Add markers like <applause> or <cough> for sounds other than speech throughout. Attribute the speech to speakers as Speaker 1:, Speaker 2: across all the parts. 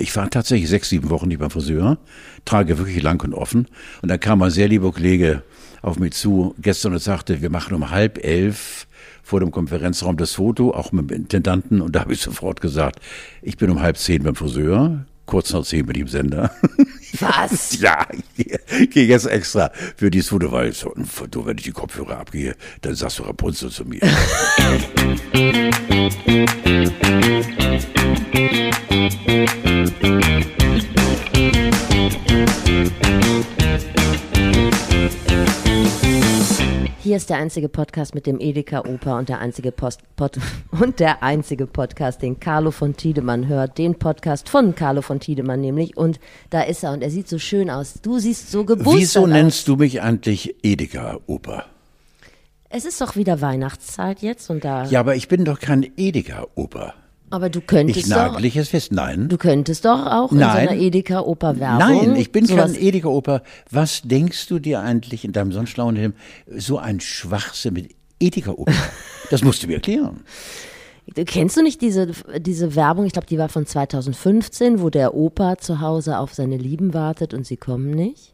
Speaker 1: Ich war tatsächlich sechs, sieben Wochen nicht beim Friseur, trage wirklich lang und offen. Und dann kam ein sehr lieber Kollege auf mich zu gestern und sagte, wir machen um halb elf vor dem Konferenzraum das Foto, auch mit dem Intendanten. Und da habe ich sofort gesagt, ich bin um halb zehn beim Friseur, kurz nach zehn bin ich im Sender. <laughs>
Speaker 2: Was? <laughs>
Speaker 1: ja, ich gehe jetzt extra für dieses Foto, weil so, du, wenn ich die Kopfhörer abgehe, dann sagst du Rapunzel zu mir. <laughs>
Speaker 2: Hier ist der einzige Podcast mit dem Edeka Oper und der einzige Post, Pod, <laughs> und der einzige Podcast, den Carlo von Tiedemann hört. Den Podcast von Carlo von Tiedemann nämlich. Und da ist er und er sieht so schön aus. Du siehst so
Speaker 1: Wieso
Speaker 2: aus.
Speaker 1: nennst du mich eigentlich Edeka-Oper?
Speaker 2: Es ist doch wieder Weihnachtszeit jetzt und da.
Speaker 1: Ja, aber ich bin doch kein Edeka-Oper.
Speaker 2: Aber du könntest
Speaker 1: Ich
Speaker 2: doch.
Speaker 1: nagel fest. Nein.
Speaker 2: Du könntest doch auch in
Speaker 1: Nein.
Speaker 2: so einer Edeka Oper Werbung.
Speaker 1: Nein, ich bin kein Edeka-Oper. Was denkst du dir eigentlich in deinem sonst schlauen Helm? So ein Schwachsinn mit Edeka-Oper. <laughs> Das musst du mir erklären.
Speaker 2: Kennst du nicht diese, diese Werbung? Ich glaube, die war von 2015, wo der Opa zu Hause auf seine Lieben wartet und sie kommen nicht.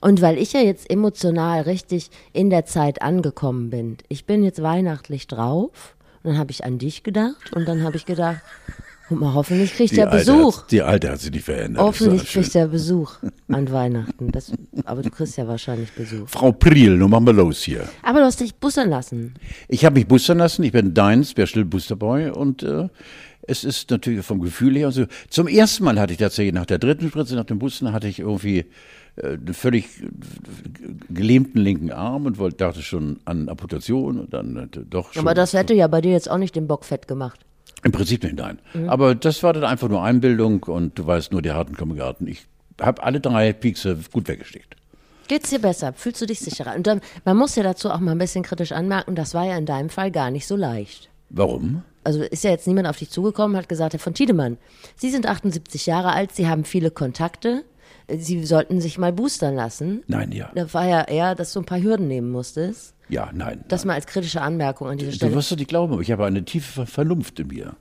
Speaker 2: Und weil ich ja jetzt emotional richtig in der Zeit angekommen bin, ich bin jetzt weihnachtlich drauf, dann habe ich an dich gedacht und dann habe ich gedacht, guck mal, hoffentlich kriegt
Speaker 1: Die
Speaker 2: er
Speaker 1: Alte
Speaker 2: Besuch.
Speaker 1: Hat, die Alte hat sich nicht verändert.
Speaker 2: Hoffentlich kriegt er Besuch an Weihnachten. Das, aber du kriegst ja wahrscheinlich Besuch.
Speaker 1: Frau Priel, nun machen wir los hier.
Speaker 2: Aber du hast dich bussern lassen.
Speaker 1: Ich habe mich boostern lassen. Ich bin dein Special Booster Boy und äh, es ist natürlich vom Gefühl her. Also zum ersten Mal hatte ich tatsächlich nach der dritten Spritze, nach dem Boostern, hatte ich irgendwie einen völlig äh, gelähmten linken Arm und wollte, dachte schon an Amputation und dann äh, doch schon.
Speaker 2: Aber das hätte ja bei dir jetzt auch nicht den Bock fett gemacht.
Speaker 1: Im Prinzip nicht, nein.
Speaker 2: Mhm.
Speaker 1: Aber das war dann einfach nur Einbildung und du weißt nur, die harten kommen Garten. Ich habe alle drei Piekse gut weggesteckt.
Speaker 2: Geht's dir besser? Fühlst du dich sicherer? Und dann, man muss ja dazu auch mal ein bisschen kritisch anmerken, das war ja in deinem Fall gar nicht so leicht.
Speaker 1: Warum?
Speaker 2: Also ist ja jetzt niemand auf dich zugekommen, hat gesagt, Herr von Tiedemann, Sie sind 78 Jahre alt, Sie haben viele Kontakte, Sie sollten sich mal boostern lassen.
Speaker 1: Nein, ja.
Speaker 2: Da war ja eher, dass du ein paar Hürden nehmen musstest.
Speaker 1: Ja, nein.
Speaker 2: Das mal als kritische Anmerkung an dieser
Speaker 1: Du
Speaker 2: Stelle.
Speaker 1: wirst es nicht glauben, aber ich habe eine tiefe Ver- Vernunft in mir.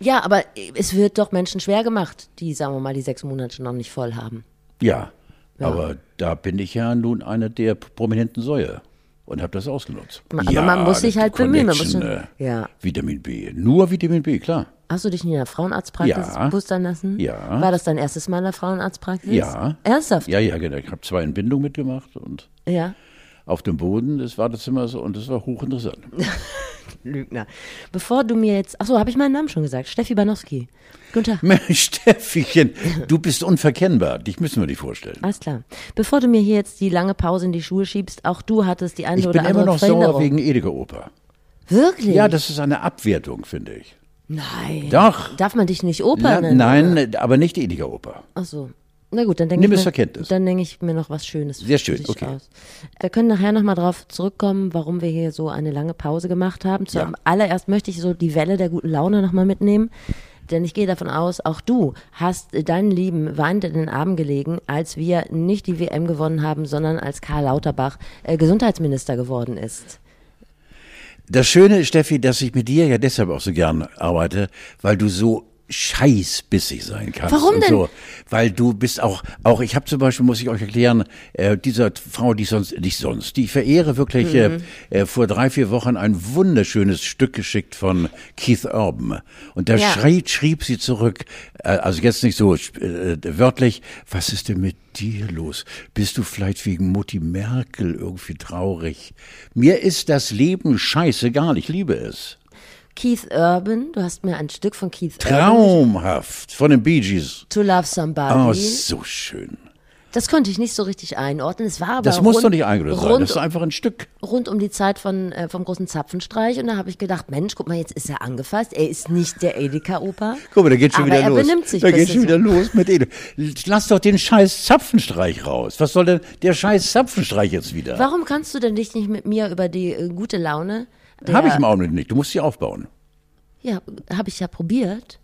Speaker 2: Ja, aber es wird doch Menschen schwer gemacht, die, sagen wir mal, die sechs Monate noch nicht voll haben.
Speaker 1: Ja, aber da bin ich ja nun eine der prominenten Säue und habe das ausgenutzt.
Speaker 2: Aber
Speaker 1: ja,
Speaker 2: man muss sich halt bemühen, man muss schon-
Speaker 1: äh,
Speaker 2: ja.
Speaker 1: Vitamin B. Nur Vitamin B, klar.
Speaker 2: Hast du dich in der Frauenarztpraxis
Speaker 1: Ja.
Speaker 2: boostern lassen?
Speaker 1: Ja.
Speaker 2: War das dein erstes Mal in der Frauenarztpraxis?
Speaker 1: Ja.
Speaker 2: Ernsthaft?
Speaker 1: Ja, ja, genau. Ich habe zwei Entbindungen mitgemacht und
Speaker 2: Ja.
Speaker 1: auf dem Boden des Wartezimmers und das war hochinteressant. <laughs>
Speaker 2: Lügner. Bevor du mir jetzt, achso, habe ich meinen Namen schon gesagt? Steffi Banowski. Guten Tag. <laughs>
Speaker 1: Steffichen, du bist unverkennbar. Dich müssen wir dir vorstellen.
Speaker 2: Alles klar. Bevor du mir hier jetzt die lange Pause in die Schuhe schiebst, auch du hattest die eine
Speaker 1: Ich
Speaker 2: oder
Speaker 1: bin
Speaker 2: andere
Speaker 1: immer noch sauer wegen Edeka-Oper.
Speaker 2: Wirklich?
Speaker 1: Ja, das ist eine Abwertung, finde ich.
Speaker 2: Nein.
Speaker 1: Doch.
Speaker 2: Darf man dich nicht
Speaker 1: Na,
Speaker 2: nennen?
Speaker 1: nein, aber nicht Edeka-Oper.
Speaker 2: Achso. Na gut, dann denke ich, mir- dann denke ich mir noch was Schönes
Speaker 1: Sehr schön, okay.
Speaker 2: aus. Wir können nachher nochmal drauf zurückkommen, warum wir hier so eine lange Pause gemacht haben. Zuallererst möchte ich so die Welle der guten Laune nochmal mitnehmen. Denn ich gehe davon aus, auch du hast deinen Lieben weinend in den Armen gelegen, als wir nicht die WM gewonnen haben, sondern als Karl Lauterbach äh, Gesundheitsminister geworden ist.
Speaker 1: Das Schöne Steffi, dass ich mit dir ja deshalb auch so gern arbeite, weil du so scheißbissig sein kannst.
Speaker 2: Warum denn?
Speaker 1: So. Weil du bist auch, auch ich habe zum Beispiel, muss ich euch erklären, äh, dieser Frau, die ich sonst, nicht sonst, die ich verehre wirklich,
Speaker 2: Mhm.
Speaker 1: äh, äh, vor drei, vier Wochen ein wunderschönes Stück geschickt von Keith Urban. Und da
Speaker 2: Ja.
Speaker 1: schrieb, schrieb sie zurück, äh, also jetzt nicht so äh, wörtlich, was ist denn mit dir los? Bist du vielleicht wegen Mutti Merkel irgendwie traurig? Mir ist das Leben scheißegal, ich liebe es.
Speaker 2: Keith Urban, du hast mir ein Stück von Keith Urban.
Speaker 1: Traumhaft von den Bee Gees.
Speaker 2: To Love Somebody.
Speaker 1: Oh, so schön.
Speaker 2: Das konnte ich nicht so richtig einordnen. Es war aber
Speaker 1: Das muss
Speaker 2: rund,
Speaker 1: doch nicht eingeordnet sein. Das ist einfach ein Stück.
Speaker 2: rund um die Zeit von, äh, vom großen Zapfenstreich. Und da habe ich gedacht, Mensch, guck mal, jetzt ist er angefasst. Er ist nicht der Edeka-Opa.
Speaker 1: Guck mal, da geht schon
Speaker 2: aber
Speaker 1: wieder
Speaker 2: er
Speaker 1: los.
Speaker 2: benimmt sich
Speaker 1: da geht schon wieder los mit Ede. Lass doch den scheiß Zapfenstreich raus. Was soll denn der scheiß Zapfenstreich jetzt wieder?
Speaker 2: Warum kannst du denn dich nicht mit mir über die äh, gute Laune?
Speaker 1: Habe ich im Augenblick nicht. Du musst sie aufbauen.
Speaker 2: Ja, habe ich ja probiert.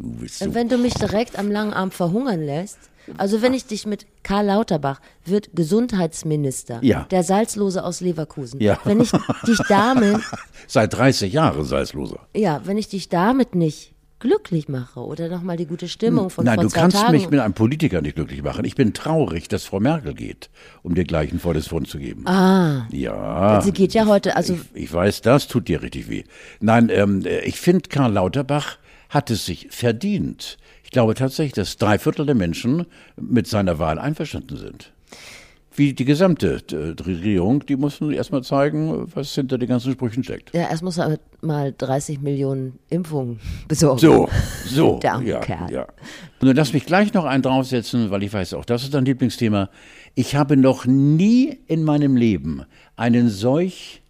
Speaker 1: Du bist so.
Speaker 2: Wenn du mich direkt am langen Arm verhungern lässt, also wenn ich dich mit Karl Lauterbach wird Gesundheitsminister,
Speaker 1: Ja.
Speaker 2: der Salzlose aus Leverkusen,
Speaker 1: Ja.
Speaker 2: wenn ich dich damit <laughs>
Speaker 1: Seit 30 Jahren salzloser.
Speaker 2: Ja, wenn ich dich damit nicht glücklich mache oder nochmal die gute Stimmung von
Speaker 1: Nein,
Speaker 2: vor
Speaker 1: du
Speaker 2: zwei
Speaker 1: kannst
Speaker 2: Tagen.
Speaker 1: mich mit einem Politiker nicht glücklich machen. Ich bin traurig, dass Frau Merkel geht, um dir gleich ein volles Wort zu geben.
Speaker 2: ah,
Speaker 1: Ja.
Speaker 2: sie geht ja heute, also
Speaker 1: Ich, ich weiß, das tut dir richtig weh. Nein, ähm, ich finde, Karl Lauterbach hat es sich verdient. Ich glaube tatsächlich, dass drei Viertel der Menschen mit seiner Wahl einverstanden sind. Wie die gesamte äh, Regierung, die muss nun erstmal zeigen, was hinter den ganzen Sprüchen steckt.
Speaker 2: ja, erst muss er mal 30 Millionen Impfungen <laughs> besorgen.
Speaker 1: So, so. <laughs>
Speaker 2: Der
Speaker 1: ja,
Speaker 2: Kerl.
Speaker 1: ja. Und dann lass mich gleich noch einen draufsetzen, weil ich weiß, auch das ist dein Lieblingsthema. Ich habe noch nie in meinem Leben einen solch,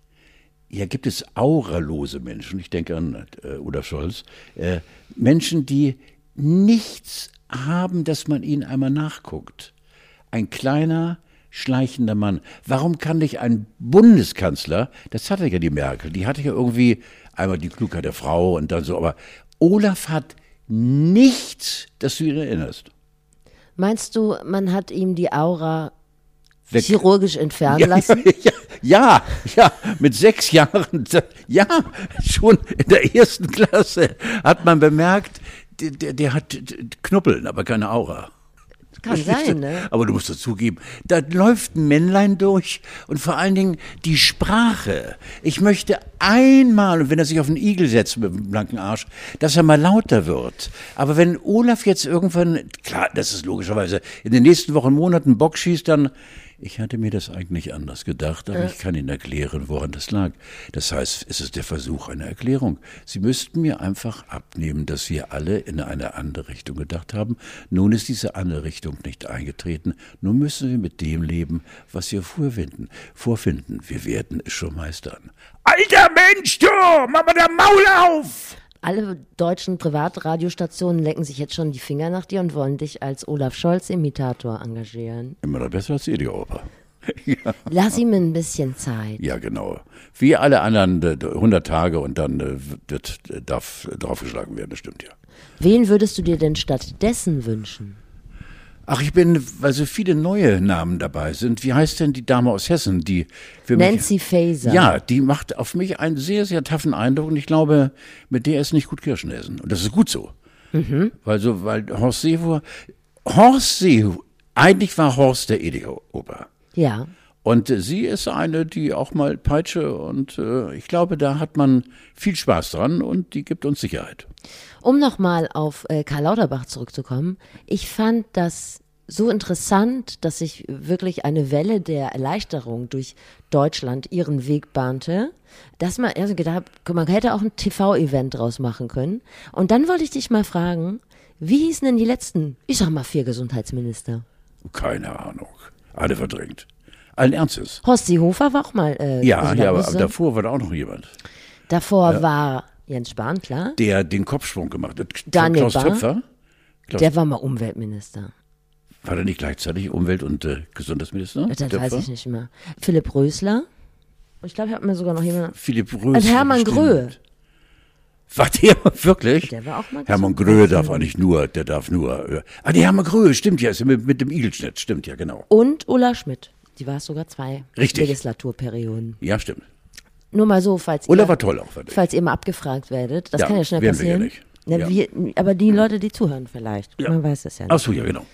Speaker 1: ja, gibt es auralose Menschen, ich denke an äh, Olaf Scholz, äh, Menschen, die nichts haben, dass man ihnen einmal nachguckt. Ein kleiner, schleichender Mann. Warum kann nicht ein Bundeskanzler, das hatte ja die Merkel, die hatte ja irgendwie einmal die Klugheit der Frau und dann so, aber Olaf hat nichts, das du ihn erinnerst.
Speaker 2: Meinst du, man hat ihm die Aura
Speaker 1: Weg-
Speaker 2: chirurgisch entfernen
Speaker 1: Ja,
Speaker 2: lassen? <laughs>
Speaker 1: ja, ja, ja, mit sechs Jahren, <laughs> ja, schon in der ersten Klasse hat man bemerkt, der, der, der hat Knuppeln, aber keine Aura.
Speaker 2: Kann sein, ne?
Speaker 1: Aber du musst dazugeben, da läuft ein Männlein durch und vor allen Dingen die Sprache. Ich möchte einmal, und wenn er sich auf einen Igel setzt mit dem blanken Arsch, dass er mal lauter wird. Aber wenn Olaf jetzt irgendwann, klar, das ist logischerweise, in den nächsten Wochen, Monaten Bock schießt, dann, ich hatte mir das eigentlich anders gedacht, aber ich kann Ihnen erklären, woran das lag. Das heißt, es ist der Versuch einer Erklärung. Sie müssten mir einfach abnehmen, dass wir alle in eine andere Richtung gedacht haben. Nun ist diese andere Richtung nicht eingetreten. Nun müssen wir mit dem leben, was wir vorfinden. Vorfinden. Wir werden es schon meistern. Alter Mensch, du! Mach mal der Maul auf!
Speaker 2: Alle deutschen Privatradiostationen lecken sich jetzt schon die Finger nach dir und wollen dich als Olaf Scholz-Imitator engagieren.
Speaker 1: Immer noch besser als die Oper. <laughs> ja,
Speaker 2: Lass ihm ein bisschen Zeit.
Speaker 1: ja, genau. Wie alle anderen äh, 100 Tage und dann äh, wird, äh, darf äh, draufgeschlagen werden, das stimmt ja.
Speaker 2: Wen würdest du dir denn stattdessen wünschen?
Speaker 1: Ach, ich bin, weil so viele neue Namen dabei sind. Wie heißt denn die Dame aus Hessen, die für
Speaker 2: Nancy
Speaker 1: mich.
Speaker 2: Faeser.
Speaker 1: Ja, die macht auf mich einen sehr, sehr taffen Eindruck und ich glaube, mit der ist nicht gut Kirschen essen. Und das ist gut so. Weil so, weil Horst Seehofer, Horst Seehofer, eigentlich war Horst der Edeka-Oper.
Speaker 2: Ja.
Speaker 1: Und äh, sie ist eine, die auch mal Peitsche und äh, ich glaube, da hat man viel Spaß dran und die gibt uns Sicherheit.
Speaker 2: Um nochmal auf äh, Karl Lauterbach zurückzukommen, ich fand das so interessant, dass sich wirklich eine Welle der Erleichterung durch Deutschland ihren Weg bahnte, dass man also gedacht, man hätte auch ein TV-Event draus machen können. Und dann wollte ich dich mal fragen, wie hießen denn die letzten, ich sag mal vier Gesundheitsminister?
Speaker 1: Keine Ahnung. Alle verdrängt. Allen Ernstes.
Speaker 2: Horst Seehofer war auch mal äh,
Speaker 1: Ja, ja, aber, aber davor war da auch noch jemand.
Speaker 2: Davor war Jens Spahn, klar.
Speaker 1: der den Kopfsprung gemacht hat.
Speaker 2: Daniel
Speaker 1: Klaus? Töpfer? Klaus,
Speaker 2: Der war mal Umweltminister.
Speaker 1: war der nicht gleichzeitig Umwelt- und äh, Gesundheitsminister?
Speaker 2: Das
Speaker 1: Töpfer?
Speaker 2: weiß ich nicht mehr. Philipp Rösler. Und ich glaube, ich habe mir sogar noch jemanden.
Speaker 1: Philipp Rösler.
Speaker 2: Und Hermann. Gröhe.
Speaker 1: War der <laughs> wirklich?
Speaker 2: Der war auch mal
Speaker 1: Hermann Gröhe darf eigentlich nur, der darf nur. Äh, ah, die Hermann Gröhe, stimmt ja, ist mit, mit dem Igelschnitt, stimmt ja, genau.
Speaker 2: Und Ulla Schmidt. Die war es sogar zwei
Speaker 1: Richtig.
Speaker 2: Legislaturperioden.
Speaker 1: Ja, stimmt.
Speaker 2: Nur mal so, falls
Speaker 1: Ulla
Speaker 2: ihr,
Speaker 1: war toll auch, fand ich.
Speaker 2: falls ihr mal abgefragt werdet. Das
Speaker 1: Ja,
Speaker 2: kann ja schnell
Speaker 1: werden wir ja
Speaker 2: passieren.
Speaker 1: nicht.
Speaker 2: Ja,
Speaker 1: Ja.
Speaker 2: Wir, aber die Leute, die zuhören vielleicht. Man weiß es ja nicht.
Speaker 1: Ach so, ja, genau.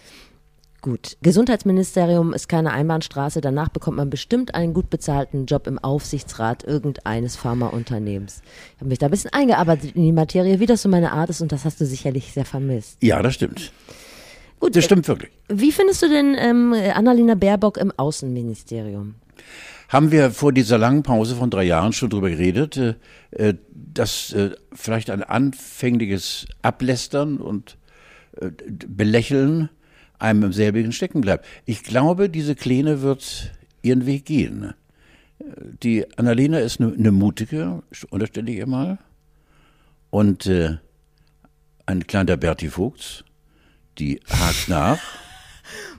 Speaker 2: Gut. Gesundheitsministerium ist keine Einbahnstraße. Danach bekommt man bestimmt einen gut bezahlten Job im Aufsichtsrat irgendeines Pharmaunternehmens. Ich habe mich da ein bisschen eingearbeitet in die Materie, wie das so meine Art ist und das hast du sicherlich sehr vermisst.
Speaker 1: Ja, das stimmt.
Speaker 2: Gut,
Speaker 1: Das stimmt wirklich.
Speaker 2: Wie findest du denn ähm, Annalena Baerbock im Außenministerium?
Speaker 1: Haben wir vor dieser langen Pause von drei Jahren schon drüber geredet, äh, äh, dass äh, vielleicht ein anfängliches Ablästern und Belächeln einem im selbigen stecken bleibt. Ich glaube, diese Kleine wird ihren Weg gehen. Die Annalena ist eine ne mutige, unterstelle ich ihr mal, und ein kleiner Berti Vogts, die hakt nach.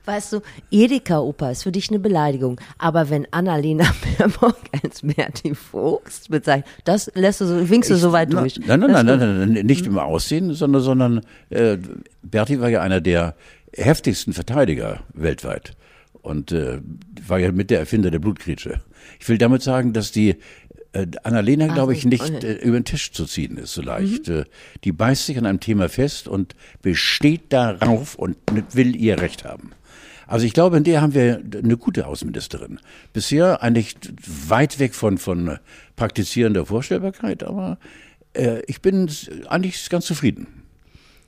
Speaker 2: Weißt du, Edeka-Oper ist für dich eine Beleidigung. Aber wenn Annalena <laughs> Baerbock als Berti Vogts bezeichnet, das lässt du so, winkst du so weit durch.
Speaker 1: Nein, nein, nein, nein, nein, nein, nicht im Aussehen, sondern, sondern äh, Berti war ja einer der heftigsten Verteidiger weltweit und äh, war ja mit der Erfinder der Blutkritsche. Ich will damit sagen, dass die Äh, Annalena, glaube ich,
Speaker 2: nicht-
Speaker 1: nicht
Speaker 2: okay.
Speaker 1: äh, über den Tisch zu ziehen ist so leicht.
Speaker 2: Mhm.
Speaker 1: Äh, die beißt sich an einem Thema fest und besteht darauf und will ihr Recht haben. Also ich glaube, in der haben wir eine gute Außenministerin. Bisher eigentlich weit weg von, von praktizierender Vorstellbarkeit, aber äh, ich bin eigentlich ganz zufrieden.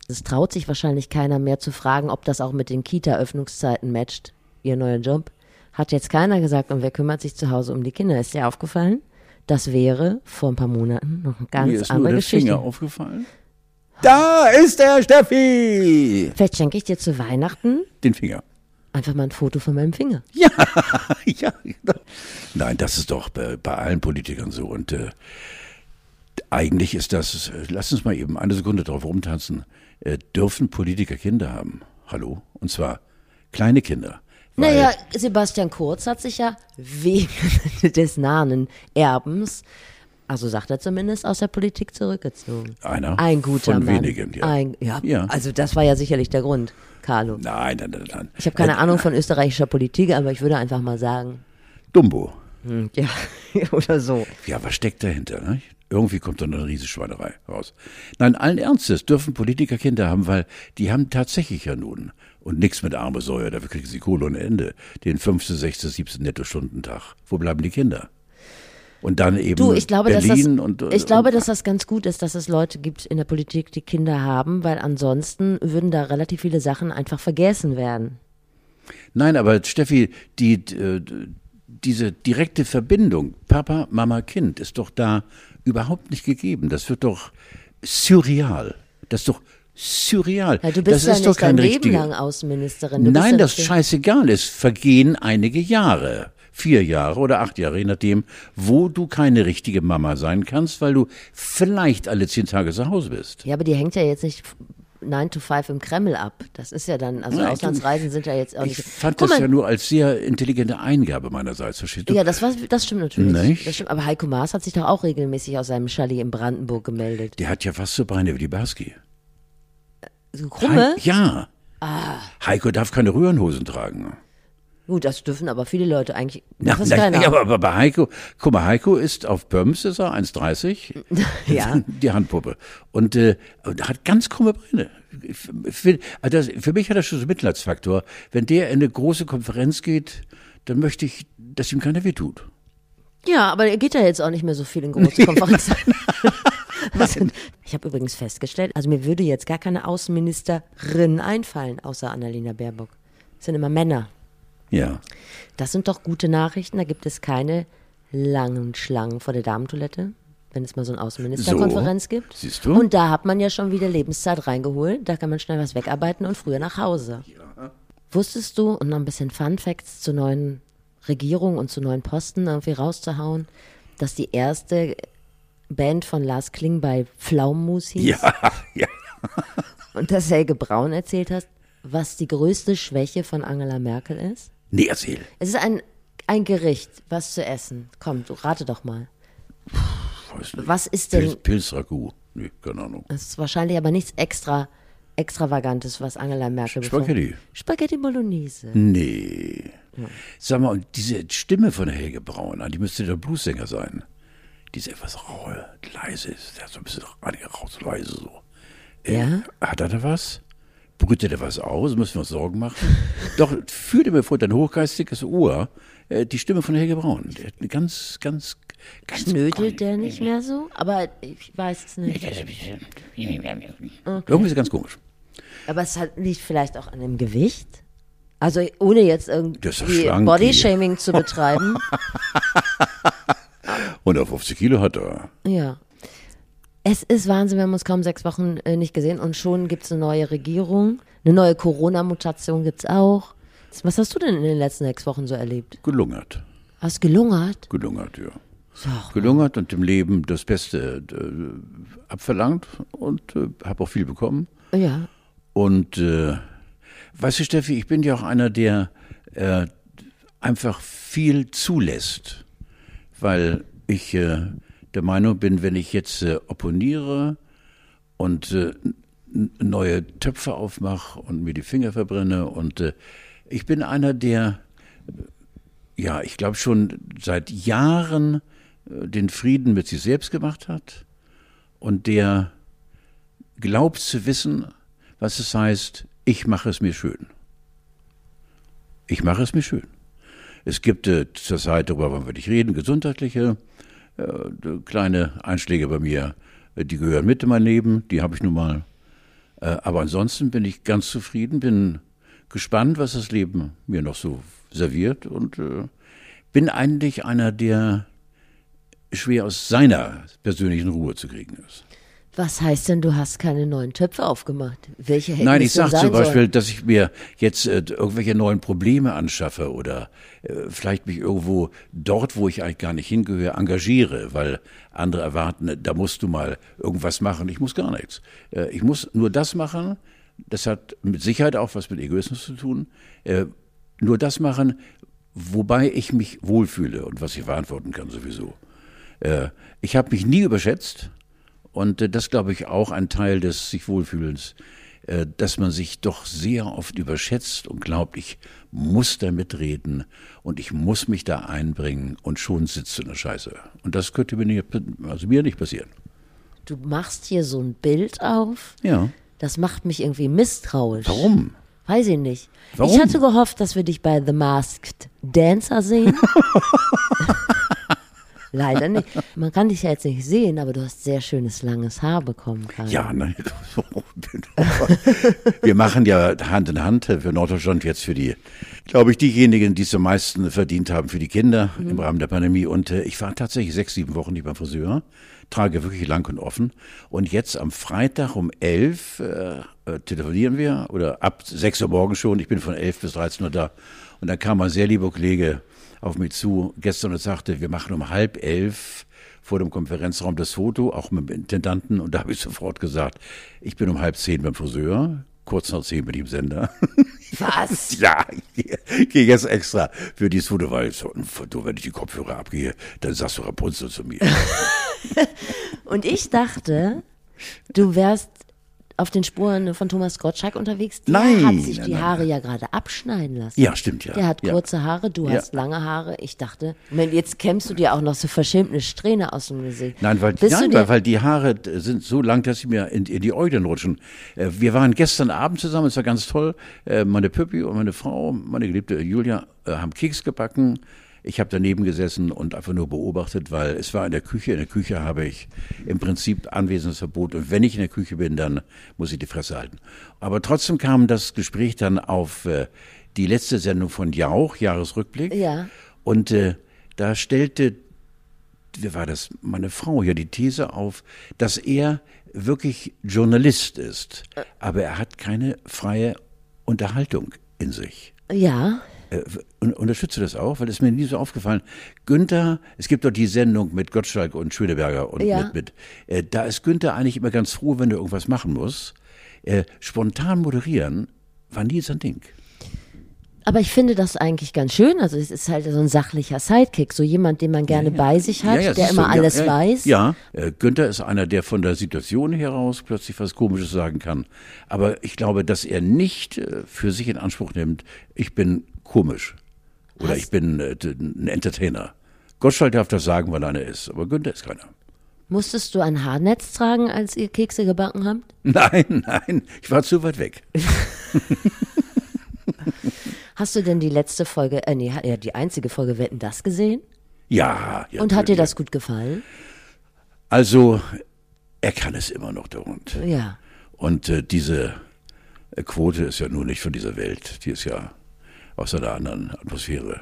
Speaker 2: Es traut sich wahrscheinlich keiner mehr zu fragen, ob das auch mit den Kita-Öffnungszeiten matcht, ihr neuer Job. Hat jetzt keiner gesagt, und wer kümmert sich zu Hause um die Kinder? Ist dir aufgefallen? Das wäre vor ein paar Monaten noch eine ganz
Speaker 1: Mir ist nur
Speaker 2: andere
Speaker 1: der
Speaker 2: Geschichte.
Speaker 1: Finger aufgefallen. Da ist der Steffi!
Speaker 2: Vielleicht schenke ich dir zu Weihnachten
Speaker 1: Den Finger.
Speaker 2: Einfach mal ein Foto von meinem Finger. <laughs>
Speaker 1: Ja, ja. genau. Nein, das ist doch bei, bei allen Politikern so. Und äh, eigentlich ist das, lass uns mal eben eine Sekunde drauf rumtanzen. Äh, dürfen Politiker Kinder haben? Hallo? Und zwar kleine Kinder.
Speaker 2: Naja, Sebastian Kurz hat sich ja wegen <laughs> des nahen Erbens, also sagt er zumindest, aus der Politik zurückgezogen.
Speaker 1: Einer
Speaker 2: Ein guter
Speaker 1: von
Speaker 2: Mann.
Speaker 1: wenigen, ja.
Speaker 2: Ein, ja,
Speaker 1: Ja.
Speaker 2: also das war ja sicherlich der Grund, Carlo.
Speaker 1: Nein, nein, nein, nein.
Speaker 2: Ich habe keine
Speaker 1: Äh,
Speaker 2: Ahnung von österreichischer Politik, aber ich würde einfach mal sagen,
Speaker 1: Dumbo.
Speaker 2: hm, ja, <laughs> oder so.
Speaker 1: Ja, was steckt dahinter? Ne? Irgendwie kommt da eine Riesenschweinerei raus. Nein, allen Ernstes dürfen Politiker Kinder haben, weil die haben tatsächlich ja nun und nichts mit arme Säue, dafür kriegen sie Kohle ohne Ende. Den 5., 6., 7. Nettostundentag. Wo bleiben die Kinder? Und dann eben
Speaker 2: Du, ich glaube, dass das,
Speaker 1: Berlin und, und
Speaker 2: ich glaube,
Speaker 1: und,
Speaker 2: dass das ganz gut ist, dass es Leute gibt in der Politik, die Kinder haben, weil ansonsten würden da relativ viele Sachen einfach vergessen werden.
Speaker 1: Nein, aber Steffi, die, äh, diese direkte Verbindung Papa, Mama, Kind ist doch da überhaupt nicht gegeben. Das wird doch surreal. Das ist doch surreal.
Speaker 2: Ja, du
Speaker 1: das
Speaker 2: bist ja
Speaker 1: ist
Speaker 2: nicht
Speaker 1: doch kein
Speaker 2: dein Leben
Speaker 1: richtiger.
Speaker 2: lang Außenministerin. Du
Speaker 1: Nein, das ist scheißegal. Es vergehen einige Jahre. Vier Jahre oder acht Jahre, je nachdem, wo du keine richtige Mama sein kannst, weil du vielleicht alle zehn Tage zu Hause bist.
Speaker 2: Ja, aber die hängt ja jetzt nicht 9 to 5 im Kreml ab. Das ist ja dann, also
Speaker 1: du-
Speaker 2: Auslandsreisen sind ja jetzt auch
Speaker 1: Ich
Speaker 2: nicht.
Speaker 1: fand
Speaker 2: Guck
Speaker 1: das
Speaker 2: mal,
Speaker 1: ja nur als sehr intelligente Eingabe meinerseits, verstehst du?
Speaker 2: Ja, das, war, das stimmt natürlich.
Speaker 1: Nicht?
Speaker 2: Das stimmt, aber Heiko Maas hat sich doch auch regelmäßig aus seinem Chalet in Brandenburg gemeldet.
Speaker 1: Der hat ja fast so Beine wie die Barski.
Speaker 2: So krumme?
Speaker 1: Hei- Ja.
Speaker 2: Ah.
Speaker 1: Heiko darf keine Röhrenhosen tragen.
Speaker 2: Gut, das dürfen aber viele Leute eigentlich.
Speaker 1: Na,
Speaker 2: Das ist
Speaker 1: na,
Speaker 2: keiner.
Speaker 1: ja, aber, bei Heiko, guck mal, Heiko ist auf Böms, ist er 1,30. <laughs>
Speaker 2: Ja. <laughs>
Speaker 1: Die Handpuppe. Und, äh, und hat ganz krumme Beine. Find- also für mich hat das schon so Mitleidsfaktor. Wenn der in eine große Konferenz geht, dann möchte ich, dass ihm keiner wehtut.
Speaker 2: Ja, aber er geht ja jetzt auch nicht mehr so viel in <laughs> große Konferenzen. Also, ich habe übrigens festgestellt, also mir würde jetzt gar keine Außenministerin einfallen, außer Annalena Baerbock. Das sind immer Männer.
Speaker 1: Ja.
Speaker 2: Das sind doch gute Nachrichten. Da gibt es keine langen Schlangen vor der Damentoilette, wenn es mal so eine Außenministerkonferenz
Speaker 1: So,
Speaker 2: gibt.
Speaker 1: siehst du?
Speaker 2: Und da hat man ja schon wieder Lebenszeit reingeholt. Da kann man schnell was wegarbeiten und früher nach Hause. Wusstest du, und noch ein bisschen Fun Facts zur neuen Regierung und zu neuen Posten irgendwie rauszuhauen, dass die erste Band von Lars Klingbeil Pflaumenmus hieß?
Speaker 1: Ja, <laughs> ja.
Speaker 2: Und dass Helge Braun erzählt hat, was die größte Schwäche von Angela Merkel ist?
Speaker 1: Nee, erzähl.
Speaker 2: Es ist ein, ein Gericht, was zu essen. Komm, du rate doch mal.
Speaker 1: Weiß nicht.
Speaker 2: Was ist denn,
Speaker 1: Pilz, Pilzragout. Nee, keine Ahnung.
Speaker 2: das ist wahrscheinlich aber nichts extra extravagantes, was Angela Merkel bevor-
Speaker 1: Spaghetti.
Speaker 2: Spaghetti Bolognese.
Speaker 1: Nee. Sag mal, und diese Stimme von Helge Braun, die müsste der Bluessänger sein. Die ist etwas raue, leise ist. Der hat so ein bisschen raus, leise so. Äh,
Speaker 2: Ja?
Speaker 1: Hat er da was? Brütet er was aus? Müssen wir uns Sorgen machen? <laughs> Doch, führt mir vor dein hochgeistiges Ohr äh, die Stimme von Helge Braun. Der hat eine ganz, ganz, ganz.
Speaker 2: Knödelt der nicht mehr so? Aber ich weiß es nicht.
Speaker 1: Irgendwie ist er ganz komisch.
Speaker 2: Aber es hat, liegt vielleicht auch an dem Gewicht. Also ohne jetzt irgendwie Bodyshaming zu betreiben. <laughs>
Speaker 1: Und auf 50 Kilo hat er.
Speaker 2: Ja. Es ist Wahnsinn, wir haben uns kaum sechs Wochen äh, nicht gesehen und schon gibt es eine neue Regierung. Eine neue Corona-Mutation gibt es auch. Was hast du denn in den letzten sechs Wochen so erlebt?
Speaker 1: Gelungert.
Speaker 2: Hast gelungert?
Speaker 1: Gelungert, ja.
Speaker 2: Ach,
Speaker 1: gelungert und dem Leben das Beste äh, abverlangt und äh, habe auch viel bekommen.
Speaker 2: ja.
Speaker 1: Und äh, weißt du, Steffi, ich bin ja auch einer, der äh, einfach viel zulässt, weil ich äh, der Meinung bin, wenn ich jetzt äh, opponiere und äh, neue Töpfe aufmache und mir die Finger verbrenne und äh, ich bin einer, der ja, ich glaube schon seit Jahren äh, den Frieden mit sich selbst gemacht hat und der glaubt zu wissen, was es heißt, ich mache es mir schön. Ich mache es mir schön. Es gibt äh, zur Zeit, darüber wollen wir nicht reden, gesundheitliche äh, kleine Einschläge bei mir, äh, die gehören mit in mein Leben, die habe ich nun mal. Äh, aber ansonsten bin ich ganz zufrieden, bin gespannt, was das Leben mir noch so serviert und äh, bin eigentlich einer, der schwer aus seiner persönlichen Ruhe zu kriegen ist.
Speaker 2: Was heißt denn, du hast keine neuen Töpfe aufgemacht? Welche hätten
Speaker 1: Nein, ich sage zum Beispiel,
Speaker 2: sollen?
Speaker 1: dass ich mir jetzt äh, irgendwelche neuen Probleme anschaffe oder äh, vielleicht mich irgendwo dort, wo ich eigentlich gar nicht hingehöre, engagiere, weil andere erwarten, äh, da musst du mal irgendwas machen. Ich muss gar nichts. Äh, ich muss nur das machen. Das hat mit Sicherheit auch was mit Egoismus zu tun. Äh, nur das machen, wobei ich mich wohlfühle und was ich verantworten kann sowieso. Äh, ich habe mich nie überschätzt. Und äh, das glaube ich auch ein Teil des sich Wohlfühlens, äh, dass man sich doch sehr oft überschätzt und glaubt, ich muss da mitreden und ich muss mich da einbringen und schon sitzt du in der Scheiße. Und das könnte mir nicht, also mir nicht passieren.
Speaker 2: Du machst hier so ein Bild auf.
Speaker 1: Ja.
Speaker 2: Das macht mich irgendwie misstrauisch.
Speaker 1: Warum?
Speaker 2: Weiß ich nicht.
Speaker 1: Warum?
Speaker 2: Ich hatte gehofft, dass wir dich bei The Masked Dancer sehen. <laughs> Leider nicht. Man kann dich ja jetzt nicht sehen, aber du hast sehr schönes langes Haar bekommen, Karl.
Speaker 1: Ja, <laughs> nein. Wir machen ja Hand in Hand für Norddeutschland jetzt für die, glaube ich, diejenigen, die es am meisten verdient haben für die Kinder im Rahmen der Pandemie. Und äh, ich war tatsächlich sechs, sieben Wochen nicht beim Friseur, trage wirklich lang und offen. Und jetzt am Freitag um elf äh, äh, telefonieren wir oder ab sechs Uhr morgens schon. Ich bin von elf bis 13 Uhr da. Und dann kam ein sehr lieber Kollege auf mich zu gestern und sagte, wir machen um halb elf vor dem Konferenzraum das Foto, auch mit dem Intendanten. Und da habe ich sofort gesagt, ich bin um halb zehn beim Friseur. Kurz nach zehn bin ich im Sender. <laughs>
Speaker 2: Was? <laughs>
Speaker 1: Ja, ich gehe- jetzt extra für dieses Foto, weil so ein Foto, wenn ich die Kopfhörer abgehe, dann sagst du Rapunzel zu mir. <laughs>
Speaker 2: Und ich dachte, du wärst auf den Spuren von Thomas Gottschalk unterwegs. Der
Speaker 1: Nein,
Speaker 2: hat sich
Speaker 1: nein,
Speaker 2: die
Speaker 1: nein,
Speaker 2: Haare ja gerade abschneiden lassen.
Speaker 1: Ja, stimmt ja.
Speaker 2: Der hat
Speaker 1: ja.
Speaker 2: kurze Haare, du
Speaker 1: Ja.
Speaker 2: hast lange Haare. Ich dachte, Moment, jetzt kämmst du dir auch noch so verschämt eine Strähne aus dem Gesicht.
Speaker 1: Nein, weil,
Speaker 2: Bist
Speaker 1: nein weil, weil die Haare sind so lang, dass sie mir in, in die Äuglein rutschen. Äh, Wir waren gestern Abend zusammen, es war ganz toll. Äh, Meine Püppi und meine Frau, meine geliebte Julia, äh, haben Keks gebacken. Ich habe daneben gesessen und einfach nur beobachtet, weil es war in der Küche. In der Küche habe ich im Prinzip Anwesenheitsverbot. Und wenn ich in der Küche bin, dann muss ich die Fresse halten. Aber trotzdem kam das Gespräch dann auf äh, die letzte Sendung von Jauch, Jahresrückblick.
Speaker 2: Ja.
Speaker 1: Und äh, da stellte wie war das, meine Frau ja die These auf, dass er wirklich Journalist ist, aber er hat keine freie Unterhaltung in sich.
Speaker 2: Ja,
Speaker 1: Äh, un- Unterstützt du das auch? Weil es mir nie so aufgefallen. Günther, es gibt doch die Sendung mit Gottschalk und Schöneberger und
Speaker 2: Ja.
Speaker 1: mit, mit äh, da ist Günther eigentlich immer ganz froh, wenn er irgendwas machen muss. Äh, spontan moderieren war nie sein Ding.
Speaker 2: aber ich finde das eigentlich ganz schön. Also es ist halt so ein sachlicher Sidekick, so jemand, den man gerne bei sich hat, der
Speaker 1: siehst
Speaker 2: immer
Speaker 1: du,
Speaker 2: alles
Speaker 1: ja,
Speaker 2: weiß.
Speaker 1: Ja, äh, Günther ist einer, der von der Situation heraus plötzlich was Komisches sagen kann. Aber ich glaube, dass er nicht äh, für sich in Anspruch nimmt, ich bin komisch oder
Speaker 2: Hast-
Speaker 1: ich bin äh, ein Entertainer. Gottschalk darf das sagen, weil er einer ist, aber Günther ist keiner.
Speaker 2: Musstest du ein Haarnetz tragen, als ihr Kekse gebacken habt? <laughs>
Speaker 1: Nein, nein, ich war zu weit weg. <laughs>
Speaker 2: Hast du denn die letzte Folge, äh, nee, ja, die einzige Folge Wetten das gesehen?
Speaker 1: Ja, ja.
Speaker 2: Und hat dir das gut gefallen?
Speaker 1: Also, er kann es immer noch, der Hund.
Speaker 2: Ja.
Speaker 1: Und äh, diese äh, Quote ist ja nur nicht von dieser Welt, die ist ja aus einer anderen Atmosphäre,